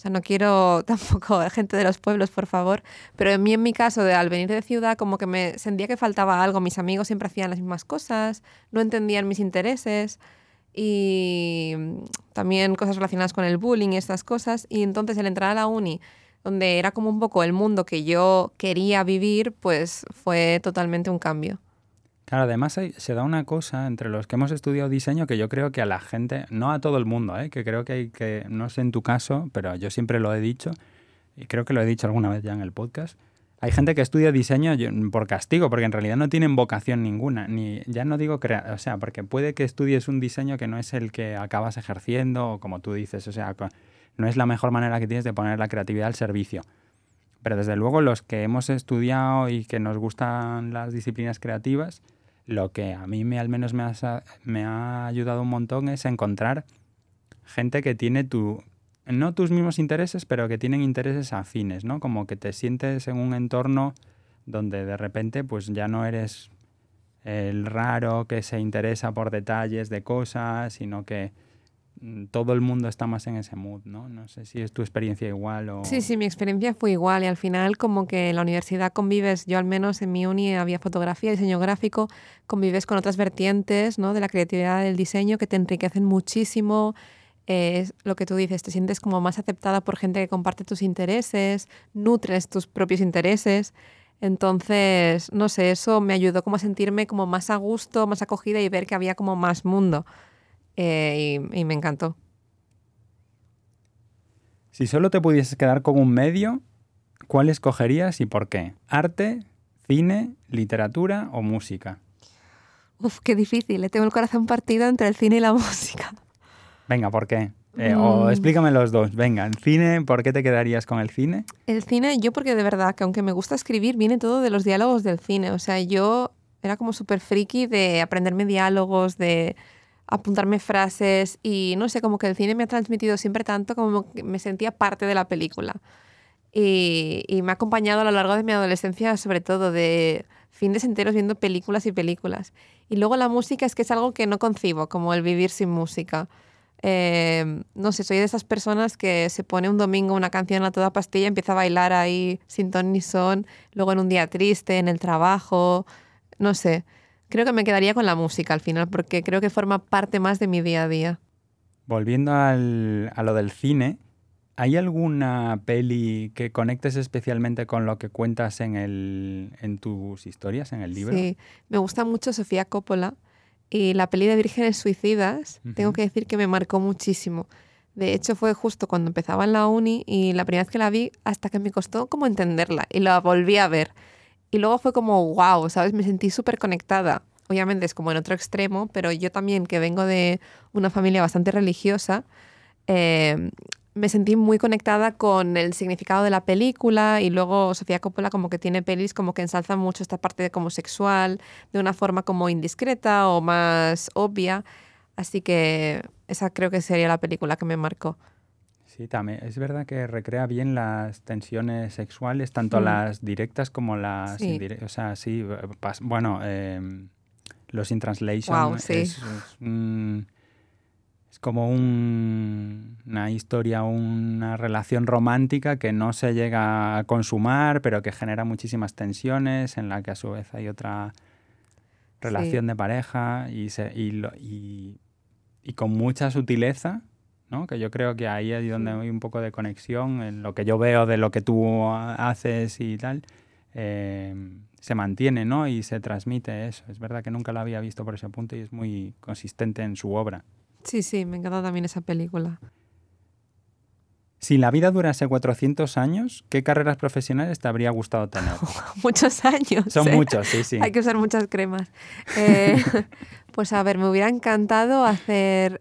o sea, no quiero tampoco gente de los pueblos, por favor, pero en mí, en mi caso, de, al venir de ciudad, como que me sentía que faltaba algo. Mis amigos siempre hacían las mismas cosas, no entendían mis intereses y también cosas relacionadas con el bullying y estas cosas. Y entonces el entrar a la uni, donde era como un poco el mundo que yo quería vivir, pues fue totalmente un cambio. Claro, además se da una cosa entre los que hemos estudiado diseño que yo creo que a la gente, no a todo el mundo, ¿eh? que creo que hay que, no sé en tu caso, pero yo siempre lo he dicho, y creo que lo he dicho alguna vez ya en el podcast, hay gente que estudia diseño por castigo, porque en realidad no tienen vocación ninguna, ni ya no digo crear, o sea, porque puede que estudies un diseño que no es el que acabas ejerciendo, o como tú dices, o sea, no es la mejor manera que tienes de poner la creatividad al servicio. Pero desde luego los que hemos estudiado y que nos gustan las disciplinas creativas, lo que a mí me, al menos me, me ha ayudado un montón es encontrar gente que tiene tu, no tus mismos intereses, pero que tienen intereses afines, ¿no? Como que te sientes en un entorno donde de repente pues ya no eres el raro que se interesa por detalles de cosas, sino que todo el mundo está más en ese mood, ¿no? No sé si es tu experiencia igual o... Sí, sí, mi experiencia fue igual y al final como que en la universidad convives, yo al menos en mi uni había fotografía, diseño gráfico, convives con otras vertientes, ¿no? De la creatividad del diseño que te enriquecen muchísimo, es lo que tú dices, te sientes como más aceptada por gente que comparte tus intereses, nutres tus propios intereses. Entonces, no sé, eso me ayudó como a sentirme como más a gusto, más acogida y ver que había como más mundo. Eh, y, me encantó. Si solo te pudieses quedar con un medio, ¿cuál escogerías y por qué? ¿Arte, cine, literatura o música? Uf, qué difícil. Le tengo el corazón partido entre el cine y la música. Venga, ¿por qué? Eh, o mm. explícame los dos. Venga, el cine, ¿por qué te quedarías con el cine? El cine, yo porque de verdad que aunque me gusta escribir, viene todo de los diálogos del cine. O sea, yo era como súper friki de aprenderme diálogos, de apuntarme frases y no sé, como que el cine me ha transmitido siempre tanto como que me sentía parte de la película. Y, me ha acompañado a lo largo de mi adolescencia, sobre todo de fines enteros viendo películas y películas. Y luego la música es que es algo que no concibo, como el vivir sin música. Eh, no sé, soy de esas personas que se pone un domingo una canción a toda pastilla, empieza a bailar ahí sin ton ni son, luego en un día triste, en el trabajo, no sé. Creo que me quedaría con la música al final, porque creo que forma parte más de mi día a día. Volviendo al, a lo del cine, ¿hay alguna peli que conectes especialmente con lo que cuentas en, el, en tus historias, en el libro? Sí, me gusta mucho Sofía Coppola y la peli de Vírgenes Suicidas, tengo que decir que me marcó muchísimo. De hecho, fue justo cuando empezaba en la uni y la primera vez que la vi, hasta que me costó como entenderla y la volví a ver. Y luego fue como, wow, ¿sabes? Me sentí súper conectada. Obviamente es como en otro extremo, pero yo también, que vengo de una familia bastante religiosa, eh, me sentí muy conectada con el significado de la película y luego Sofía Coppola como que tiene pelis como que ensalza mucho esta parte de como sexual de una forma como indiscreta o más obvia. Así que esa creo que sería la película que me marcó. Sí, también es verdad que recrea bien las tensiones sexuales, tanto mm. las directas como las indirectas. O sea, sí, bueno, em, los in translation es, como una historia, una relación romántica que no se llega a consumar, pero que genera muchísimas tensiones, en la que a su vez hay otra relación de pareja y, se, y, y con mucha sutileza que yo creo que ahí es donde hay un poco de conexión en lo que yo veo de lo que tú haces y tal. Eh, se mantiene ¿no? y se transmite eso. Es verdad que nunca lo había visto por ese punto y es muy consistente en su obra. Sí, sí, me encanta también esa película. Si la vida durase 400 años, ¿qué carreras profesionales te habría gustado tener? muchos años. Son ¿eh? muchos, sí, sí. Hay que usar muchas cremas. Eh, pues a ver, me hubiera encantado hacer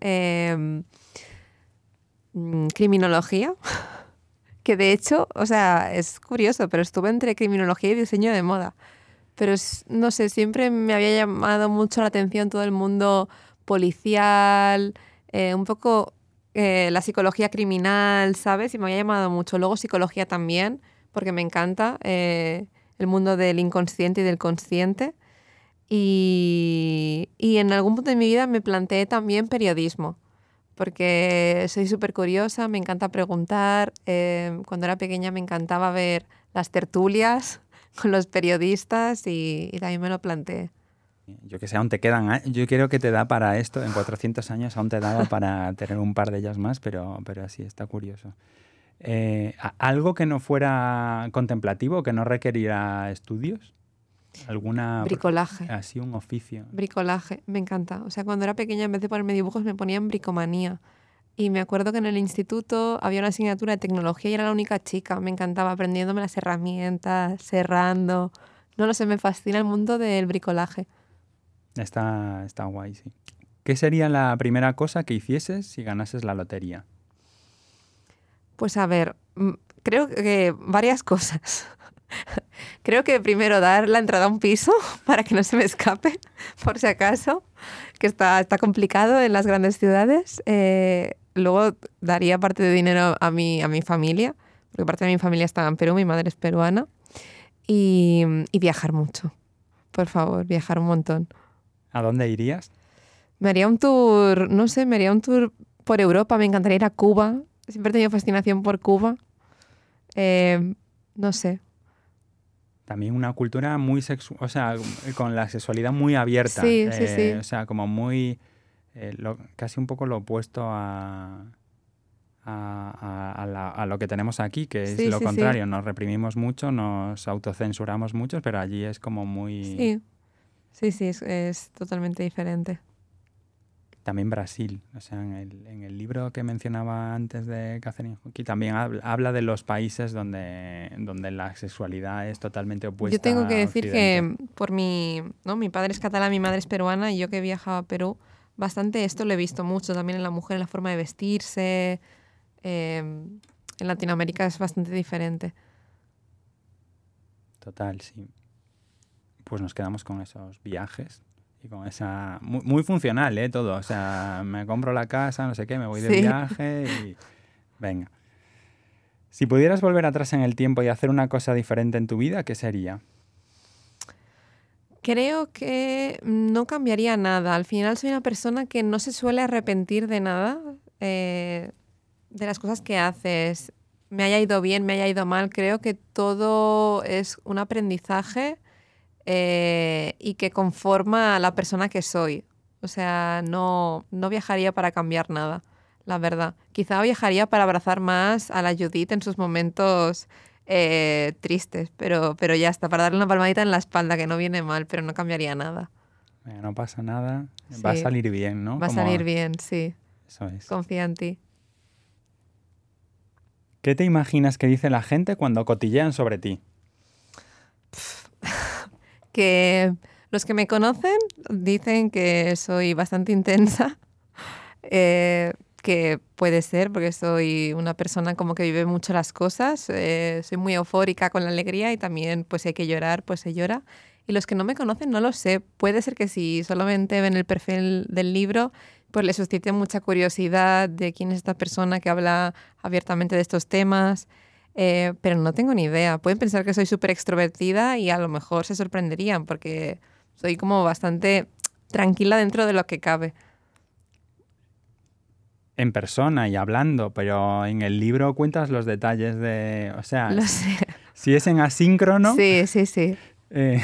criminología, que de hecho, o sea, es curioso, pero estuve entre criminología y diseño de moda. Pero no sé, siempre me había llamado mucho la atención todo el mundo policial, eh, un poco eh, la psicología criminal, ¿sabes? Y me había llamado mucho. Luego psicología también, porque me encanta eh, el mundo del inconsciente y del consciente. Y, en algún punto de mi vida me planteé también periodismo, porque soy súper curiosa, me encanta preguntar. Eh, cuando era pequeña me encantaba ver las tertulias con los periodistas y, y también me lo planteé yo que sé, aún te quedan, yo creo que te da para esto, en 400 años aún te daba para tener un par de ellas más, pero, pero así está curioso. Eh, ¿Algo que no fuera contemplativo, que no requeriría estudios? ¿Alguna... Bricolaje. Así un oficio. Bricolaje, me encanta. O sea, cuando era pequeña, en vez de ponerme dibujos, me ponían bricomanía. Y me acuerdo que en el instituto había una asignatura de tecnología y era la única chica. Me encantaba aprendiéndome las herramientas, cerrando. No lo sé, me fascina el mundo del bricolaje. Está, está guay, sí. ¿Qué sería la primera cosa que hicieses si ganases la lotería? Pues a ver, mm, creo que varias cosas. creo que primero dar la entrada a un piso para que no se me escape, por si acaso, que está, está complicado en las grandes ciudades. Eh, luego daría parte de dinero a mi, a mi familia, porque parte de mi familia está en Perú, mi madre es peruana. y viajar mucho. Por favor, viajar un montón. ¿A dónde irías? Me haría un tour, no sé, me haría un tour por Europa, me encantaría ir a Cuba. Siempre he tenido fascinación por Cuba. Eh, no sé. También una cultura muy sexual, o sea, con la sexualidad muy abierta. Sí, sí, sí. Eh, o sea, como muy, eh, casi un poco lo opuesto a, a, lo que tenemos aquí, que es lo contrario. Nos reprimimos mucho, nos autocensuramos mucho, pero allí es como muy... Sí. Sí, sí, es, totalmente diferente. También Brasil, o sea, en el, libro que mencionaba antes de Catherine Hockey también habla, de los países donde, donde la sexualidad es totalmente opuesta. Yo tengo que decir que por mi, ¿no? mi padre es catalán, mi madre es peruana y yo que he viajado a Perú, bastante esto lo he visto mucho también en la mujer, en la forma de vestirse. Em, en Latinoamérica es bastante diferente. Total, sí pues nos quedamos con esos viajes y con esa... Muy, funcional, ¿eh? Todo. O sea, me compro la casa, no sé qué, me voy de viaje y... Venga. Si pudieras volver atrás en el tiempo y hacer una cosa diferente en tu vida, ¿qué sería? Creo que no cambiaría nada. Al final soy una persona que no se suele arrepentir de nada, eh, de las cosas que haces. Me haya ido bien, me haya ido mal. Creo que todo es un aprendizaje eh, y que conforma a la persona que soy. O sea, no, no viajaría para cambiar nada, la verdad. Quizá viajaría para abrazar más a la Judith en sus momentos eh, tristes, pero, pero ya está, para darle una palmadita en la espalda, que no viene mal, pero no cambiaría nada. no pasa nada, va a salir bien, ¿no? Va a salir bien, sí. Eso es. Confía en ti. ¿Qué te imaginas que dice la gente cuando cotillean sobre ti? Que los que me conocen dicen que soy bastante intensa, eh, que puede ser porque soy una persona como que vive mucho las cosas, eh, soy muy eufórica con la alegría y también pues hay que llorar, pues se llora. Y los que no me conocen no lo sé, puede ser que si solamente ven el perfil del libro, pues les suscite mucha curiosidad de quién es esta persona que habla abiertamente de estos temas. Eh, pero no tengo ni idea. Pueden pensar que soy súper extrovertida y a lo mejor se sorprenderían porque soy como bastante tranquila dentro de lo que cabe. En persona y hablando, pero en el libro cuentas los detalles de... O sea, si es en asíncrono... Sí, sí, sí. Eh,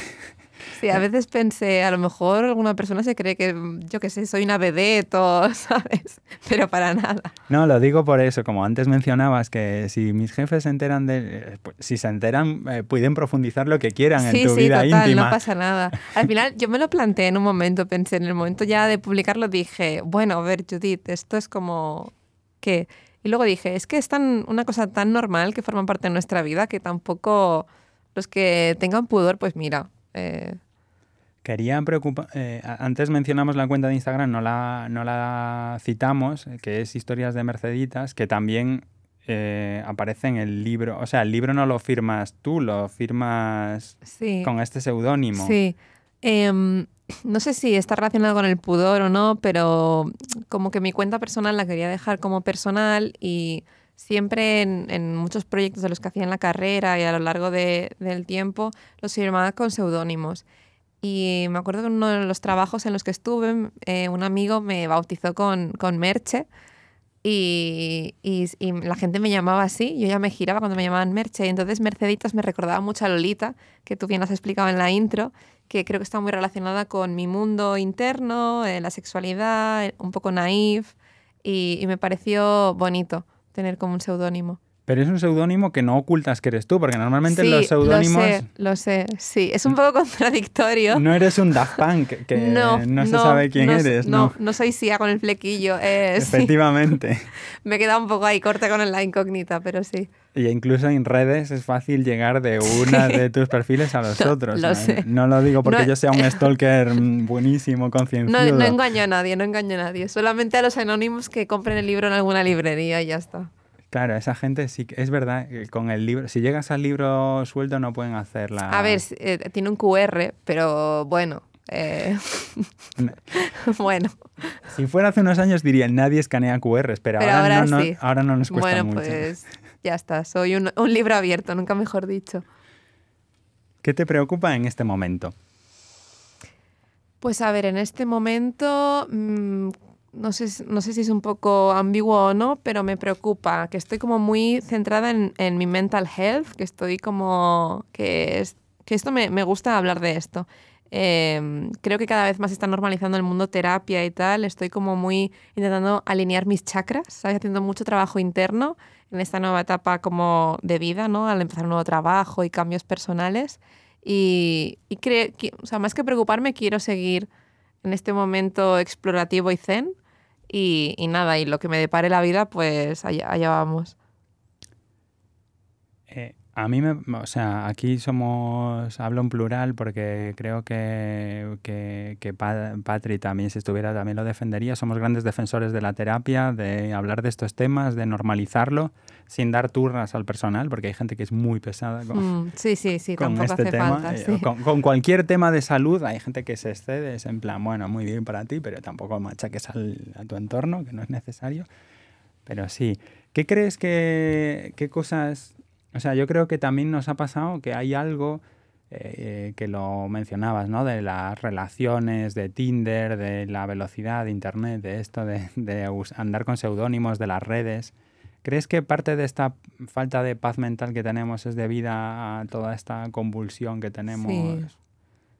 Sí, a veces pensé, a lo mejor alguna persona se cree que, yo qué sé, soy una vedette ¿sabes? Pero para nada. No, lo digo por eso, como antes mencionabas, que si mis jefes se enteran de... Pues, si se enteran, eh, pueden profundizar lo que quieran en tu vida total, no pasa nada. Al final yo me lo planteé en un momento, pensé, en el momento ya de publicarlo dije, bueno, a ver, Judith, esto es como... ¿Qué? Y luego dije, es que es tan, una cosa tan normal que forma parte de nuestra vida que tampoco los que tengan pudor, pues mira. Eh... Quería preocupar. Eh, antes mencionamos la cuenta de Instagram, no la, no la citamos, que es Historias de Merceditas, que también eh, aparece en el libro. O sea, el libro no lo firmas tú, lo firmas con este seudónimo. Sí. Em, no sé si está relacionado con el pudor o no, pero como que mi cuenta personal la quería dejar como personal y siempre en, muchos proyectos de los que hacía en la carrera y a lo largo del tiempo los firmaba con seudónimos. Y me acuerdo que uno de los trabajos en los que estuve, eh, un amigo me bautizó con, con Merche y, y, la gente me llamaba así. Yo ya me giraba cuando me llamaban Merche. Y entonces Merceditas me recordaba mucho a Lolita, que tú bien has explicado en la intro que creo que está muy relacionada con mi mundo interno, eh, la sexualidad, un poco naif, y, me pareció bonito tener como un seudónimo. Pero es un seudónimo que no ocultas que eres tú, porque normalmente los seudónimos... Lo sé, lo sé, sí. Es un poco contradictorio. No eres un Daft Punk, que no, se sabe quién eres, ¿no? No, soy Sia con el flequillo. Efectivamente. Me he quedado un poco ahí corta con la incógnita, pero sí. Y incluso en redes es fácil llegar de una de tus perfiles a los otros. Lo ¿no? Sé. no lo digo porque yo sea un stalker buenísimo, concienciado. No, no engaño a nadie, no engaño a nadie. Solamente a los anónimos que compren el libro en alguna librería y ya está. Claro, esa gente sí que es verdad, con el libro, si llegas al libro suelto no pueden hacerla. A ver, eh, tiene un QR, pero bueno. Eh, bueno. Si fuera hace unos años diría nadie escanea QRs, pero, ahora, no, ahora no nos cuesta bueno, pues ya está, soy un, libro abierto, nunca mejor dicho. ¿Qué te preocupa en este momento? Pues a ver, en este momento mm, no sé, no sé si es un poco ambiguo o no, pero me preocupa, que estoy como muy centrada en, mi mental health, que estoy como, que, es, que esto me, gusta hablar de esto. Em, creo que cada vez más está normalizando el mundo terapia y tal, estoy como muy intentando alinear mis chakras, ¿sabes? haciendo mucho trabajo interno en esta nueva etapa como de vida, ¿no? Al empezar un nuevo trabajo y cambios personales. Y, y que, o sea, más que preocuparme, quiero seguir en este momento explorativo y zen y, nada, y lo que me depare la vida, pues allá, allá vamos. Eh, a mí, me, o sea, aquí somos, hablo en plural porque creo que, que, que Patri también, si estuviera, también lo defendería. Somos grandes defensores de la terapia, de hablar de estos temas, de normalizarlo, sin dar turras al personal, porque hay gente que es muy pesada con, mm, sí, sí, sí, con este hace tema. Falta, eh, con, cualquier tema de salud hay gente que se excede, es en plan, bueno, muy bien para ti, pero tampoco machaques al, a tu entorno, que no es necesario. Pero sí, ¿qué crees que, qué cosas o sea, yo creo que también nos ha pasado que hay algo eh, que lo mencionabas, ¿no? De las relaciones, de Tinder, de la velocidad de Internet, de esto, de, andar con seudónimos, de las redes. ¿Crees que parte de esta falta de paz mental que tenemos es debida a toda esta convulsión que tenemos? Sí.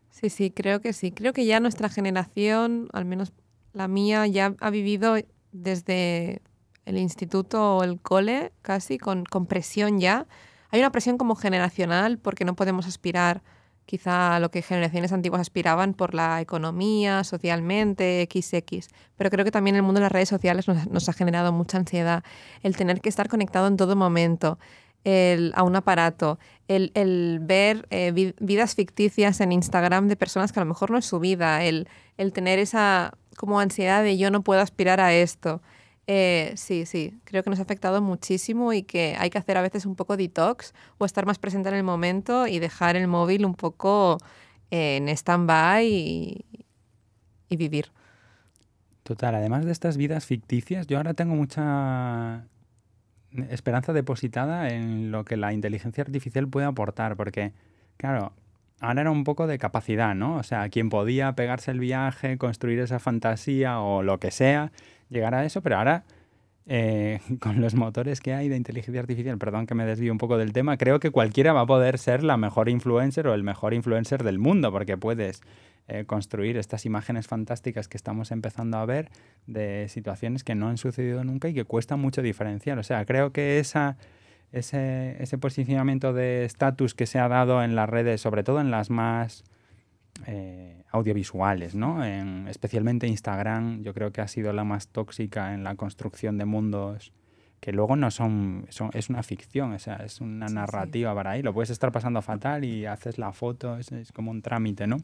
sí, sí, creo que sí. Creo que ya nuestra generación, al menos la mía, ya ha vivido desde el instituto o el cole casi con, con presión ya. Hay una presión como generacional porque no podemos aspirar quizá a lo que generaciones antiguas aspiraban por la economía, socialmente, XX. Pero creo que también el mundo de las redes sociales nos, ha generado mucha ansiedad. El tener que estar conectado en todo momento el, a un aparato, el, el ver eh, vidas ficticias en Instagram de personas que a lo mejor no es su vida, el, el tener esa como ansiedad de yo no puedo aspirar a esto. Eh, sí, sí, creo que nos ha afectado muchísimo y que hay que hacer a veces un poco detox o estar más presente en el momento y dejar el móvil un poco en stand-by y, y vivir. Total, además de estas vidas ficticias, yo ahora tengo mucha esperanza depositada en lo que la inteligencia artificial puede aportar, porque, claro, ahora era un poco de capacidad, ¿no? O sea, quien podía pegarse el viaje, construir esa fantasía o lo que sea, llegar a eso, pero ahora eh, con los motores que hay de inteligencia artificial, perdón que me desvío un poco del tema, creo que cualquiera va a poder ser la mejor influencer o el mejor influencer del mundo, porque puedes eh, construir estas imágenes fantásticas que estamos empezando a ver de situaciones que no han sucedido nunca y que cuesta mucho diferenciar. O sea, creo que esa, ese, ese posicionamiento de estatus que se ha dado en las redes, sobre todo en las más eh, audiovisuales, ¿no? En, especialmente Instagram, yo creo que ha sido la más tóxica en la construcción de mundos que luego no son, son es una ficción, o sea, es una narrativa para ahí. Lo puedes estar pasando fatal y haces la foto, es, es como un trámite, ¿no?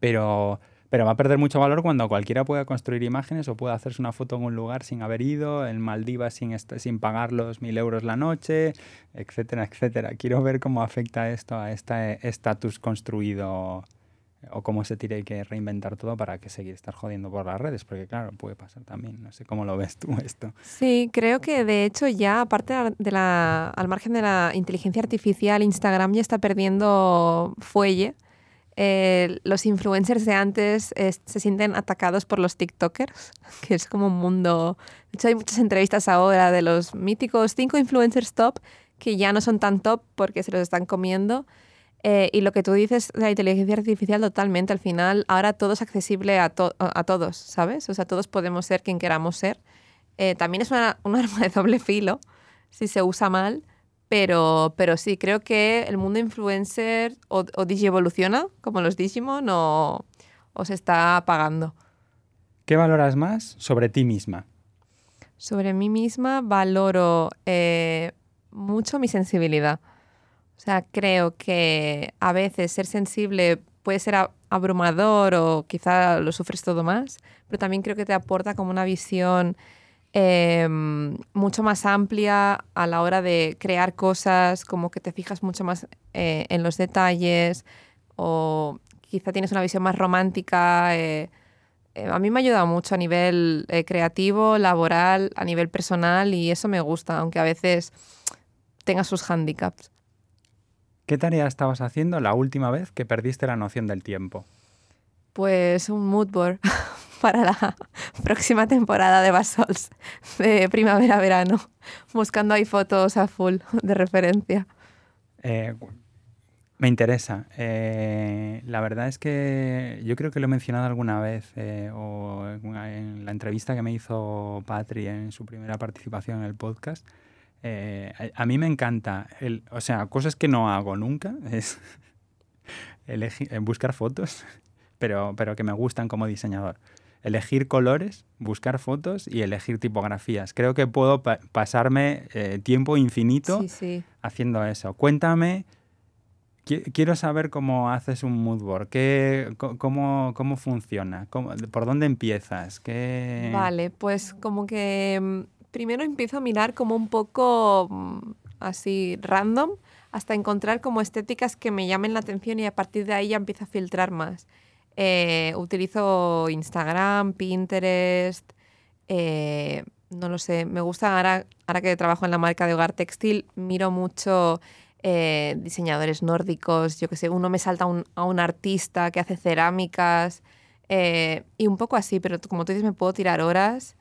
Pero pero va a perder mucho valor cuando cualquiera pueda construir imágenes o pueda hacerse una foto en un lugar sin haber ido, en Maldivas sin, sin pagar los mil euros la noche, etcétera, etcétera. Quiero ver cómo afecta esto a este estatus construido o cómo se tiene que reinventar todo para que seguir estar jodiendo por las redes, porque claro, puede pasar también. No sé cómo lo ves tú esto. Sí, creo que de hecho ya, aparte de la, al margen de la inteligencia artificial, Instagram ya está perdiendo fuelle eh, los influencers de antes se sienten atacados por los TikTokers, que es como un mundo... De hecho, hay muchas entrevistas ahora de los míticos cinco influencers top que ya no son tan top porque se los están comiendo. Eh, y lo que tú dices, la inteligencia artificial totalmente, al final, ahora todo es accesible a, a todos, ¿sabes? O sea, todos podemos ser quien queramos ser. Eh, también es un arma de doble filo si se usa mal, pero, pero sí, creo que el mundo influencer o, o digievoluciona, como los Digimon, o, o se está apagando. ¿Qué valoras más sobre ti misma? Sobre mí misma valoro eh, mucho mi sensibilidad. O sea, creo que a veces ser sensible puede ser abrumador o quizá lo sufres todo más, pero también creo que te aporta como una visión Em, mucho más amplia a la hora de crear cosas, como que te fijas mucho más eh, en los detalles o quizá tienes una visión más romántica. Eh, eh, a mí me ha ayudado mucho a nivel creativo, laboral, a nivel personal y eso me gusta, aunque a veces tenga sus handicaps. ¿Qué tarea estabas haciendo la última vez que perdiste la noción del tiempo? Pues un mood board. para la próxima temporada de Basols de primavera-verano, buscando ahí fotos a full de referencia. Eh, me interesa. Eh, la verdad es que yo creo que lo he mencionado alguna vez eh, o en la entrevista que me hizo Patri en su primera participación en el podcast. a, mí me encanta, el, o sea, cosas que no hago nunca es elegir, buscar fotos, pero, pero que me gustan como diseñador elegir colores, buscar fotos y elegir tipografías. Creo que puedo pasarme eh, tiempo infinito haciendo eso. Cuéntame, quiero saber cómo haces un mood board, qué, cómo, cómo funciona, por dónde empiezas. Qué... Vale, pues como que mm, primero empiezo a mirar como un poco mm, así random hasta encontrar como estéticas que me llamen la atención y a partir de ahí ya empiezo a filtrar más. Eh, utilizo Instagram, Pinterest, eh, no lo sé, me gusta ahora, ahora que trabajo en la marca de hogar textil, miro mucho eh, diseñadores nórdicos, yo que sé, uno me salta a un artista que hace cerámicas y un poco así, pero como tú dices, me puedo tirar horas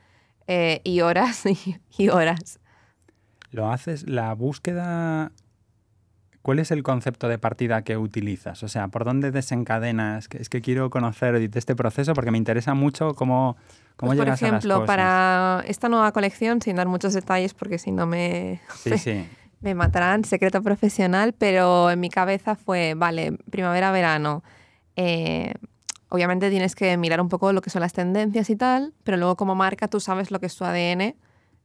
y horas y horas. ¿Lo haces? ¿La búsqueda ¿Cuál es el concepto de partida que utilizas? O sea, ¿por dónde desencadenas? Es que quiero conocer este proceso porque me interesa mucho cómo, cómo pues llegas Por ejemplo, a las para esta nueva colección, sin dar muchos detalles porque si no me, me, matarán, secreto profesional, pero en mi cabeza fue, vale, primavera-verano. Eh, obviamente tienes que mirar un poco lo que son las tendencias y tal, pero luego como marca tú sabes lo que es tu ADN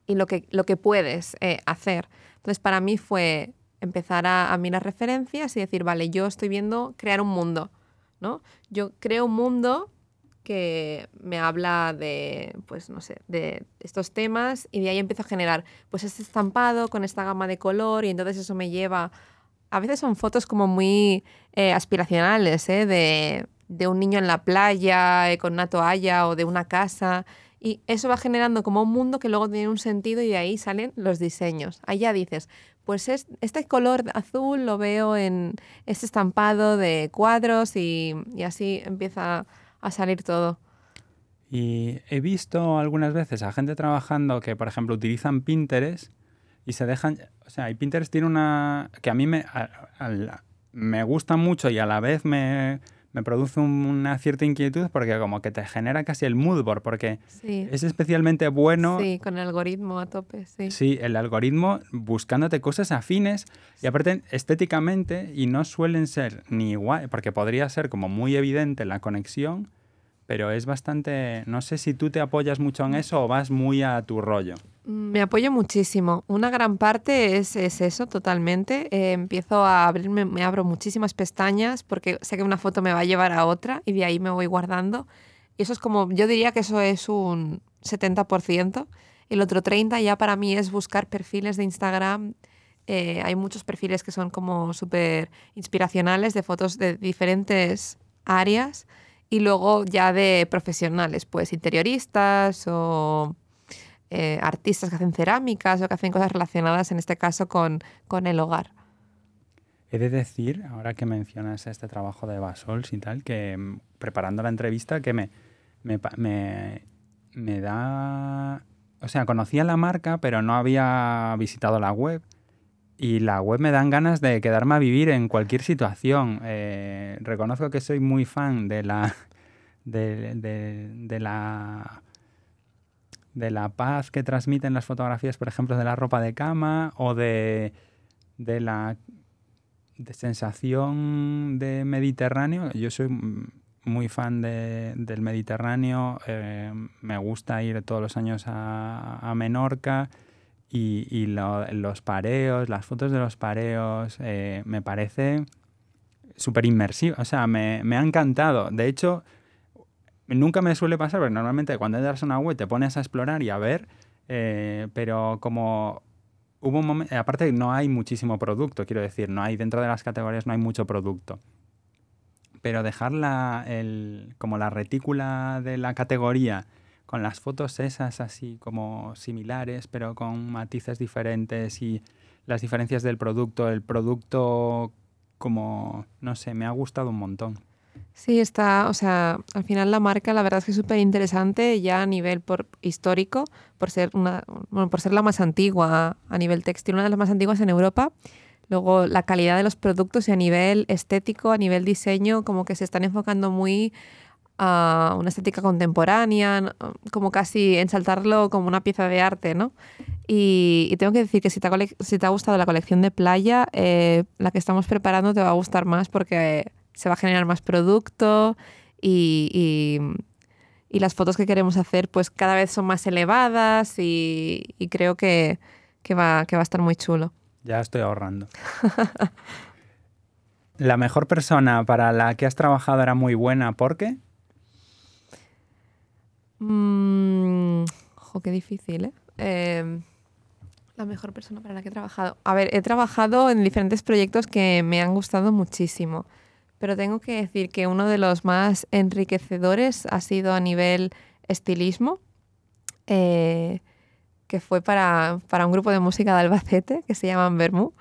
y lo que, lo que puedes eh, hacer. Entonces para mí fue empezar a, mirar referencias y decir, vale, yo estoy viendo crear un mundo, ¿no? Yo creo un mundo que me habla de, pues no sé, de estos temas y de ahí empiezo a generar, pues este estampado con esta gama de color y entonces eso me lleva, a veces son fotos como muy eh, aspiracionales, ¿eh? de, de, un niño en la playa eh, con una toalla o de una casa y eso va generando como un mundo que luego tiene un sentido y de ahí salen los diseños. Ya dices, pues este color azul lo veo en este estampado de cuadros y, así empieza a salir todo. Y he visto algunas veces a gente trabajando que, por ejemplo, utilizan Pinterest y se dejan... O sea, y Pinterest tiene una... que a mí me, me gusta mucho y a la vez me me produce una cierta inquietud porque como que te genera casi el mood board, porque es especialmente bueno... Sí, con el algoritmo a tope, sí. Sí, el algoritmo buscándote cosas afines y aparte estéticamente y no suelen ser ni igual, porque podría ser como muy evidente la conexión, pero es bastante, no sé si tú te apoyas mucho en eso o vas muy a tu rollo. Mm, me apoyo muchísimo. Una gran parte es, eso, totalmente. Eh, empiezo a abrirme, me abro muchísimas pestañas porque sé que una foto me va a llevar a otra y de ahí me voy guardando. Y eso es como, yo diría que eso es un 70%. El otro 30% ya para mí es buscar perfiles de Instagram. Eh, hay muchos perfiles que son como súper inspiracionales de fotos de diferentes áreas y luego ya de profesionales, pues interioristas o eh, artistas que hacen cerámicas o que hacen cosas relacionadas, en este caso, con, con el hogar. He de decir, ahora que mencionas este trabajo de Basols y tal, que mm, preparando la entrevista, que me, me, me, me da... O sea, conocía la marca, pero no había visitado la web. Y la web me dan ganas de quedarme a vivir en cualquier situación. Eh, reconozco que soy muy fan de la, de, la de la paz que transmiten las fotografías, por ejemplo, de la ropa de cama o de, de la sensación de Mediterráneo. Yo soy muy fan del Mediterráneo, eh, me gusta ir todos los años a Menorca y, los pareos, las fotos de los pareos, eh, me parece súper inmersivo. O sea, me, ha encantado. De hecho, nunca me suele pasar, porque normalmente cuando entras a una web te pones a explorar y a ver, eh, pero como hubo un momento, aparte no hay muchísimo producto, quiero decir, no hay dentro de las categorías no hay mucho producto. Pero dejar el, como la retícula de la categoría con las fotos esas así como similares, pero con matices diferentes y las diferencias del producto, el producto como, no sé, me ha gustado un montón. Sí, está, o sea, al final la marca la verdad es que es súper interesante ya a nivel por, histórico, por ser, una, por ser la más antigua a nivel textil, una de las más antiguas en Europa. Luego la calidad de los productos y a nivel estético, a nivel diseño, como que se están enfocando muy una estética contemporánea, como casi ensaltarlo como una pieza de arte, ¿no? Y, tengo que decir que si te, ha, gustado la colección de playa, eh, la que estamos preparando te va a gustar más porque se va a generar más producto y, las fotos que queremos hacer pues cada vez son más elevadas y, creo que, va, que va a estar muy chulo. Ya estoy ahorrando. la mejor persona para la que has trabajado era muy buena, ¿por ojo, qué difícil, ¿eh? ¿eh? La mejor persona para la que he trabajado. A ver, he trabajado en diferentes proyectos que me han gustado muchísimo, pero tengo que decir que uno de los más enriquecedores ha sido a nivel estilismo, eh, que fue para, para, un grupo de música de Albacete que se llaman Bermú.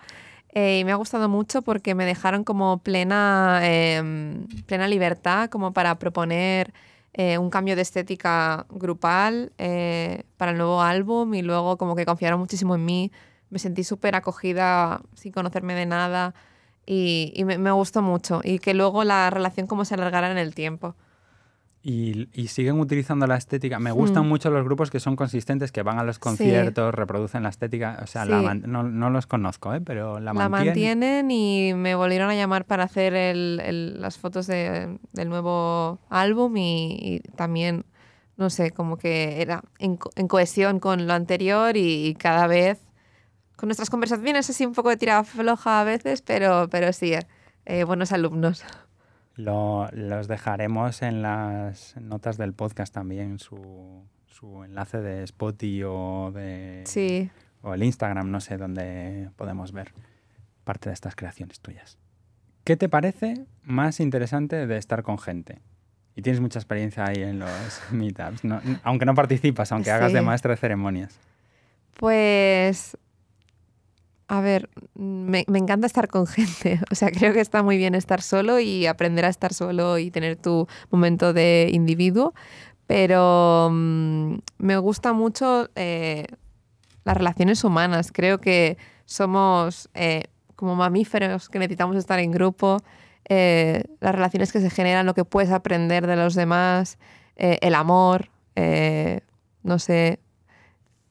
Eh, y me ha gustado mucho porque me dejaron como plena, em, plena libertad como para proponer eh, un cambio de estética grupal eh, para el nuevo álbum y luego como que confiaron muchísimo en mí. Me sentí súper acogida sin conocerme de nada y, me, me, gustó mucho y que luego la relación como se alargara en el tiempo. Y, siguen utilizando la estética. Me gustan mm. mucho los grupos que son consistentes, que van a los conciertos, reproducen la estética. O sea, no, los conozco, ¿eh? pero la, la mantienen. y me volvieron a llamar para hacer el, las fotos de, del nuevo álbum y, también, no sé, como que era en, cohesión con lo anterior y, cada vez con nuestras conversaciones así un poco de tirada floja a veces, pero, pero sí, eh, buenos alumnos. Lo, los dejaremos en las notas del podcast también, su, su enlace de Spotify o de sí. o el Instagram, no sé dónde podemos ver parte de estas creaciones tuyas. ¿Qué te parece más interesante de estar con gente? Y tienes mucha experiencia ahí en los meetups, aunque no participas, aunque hagas de maestro de ceremonias. Pues a ver, me, encanta estar con gente. O sea, creo que está muy bien estar solo y aprender a estar solo y tener tu momento de individuo. Pero mm, me gusta mucho eh, las relaciones humanas. Creo que somos eh, como mamíferos que necesitamos estar en grupo. Eh, las relaciones que se generan, lo que puedes aprender de los demás, el amor, no sé,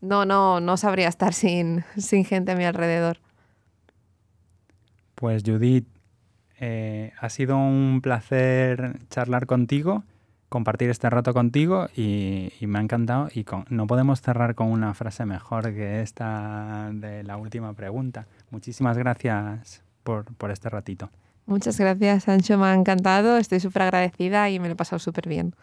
no, no, no sabría estar sin, gente a mi alrededor. Pues Judith, eh, ha sido un placer charlar contigo, compartir este rato contigo y, me ha encantado. Y no podemos cerrar con una frase mejor que esta de la última pregunta. Muchísimas gracias por, por este ratito. Muchas gracias, Sancho. Me ha encantado. Estoy súper agradecida y me lo he pasado súper bien.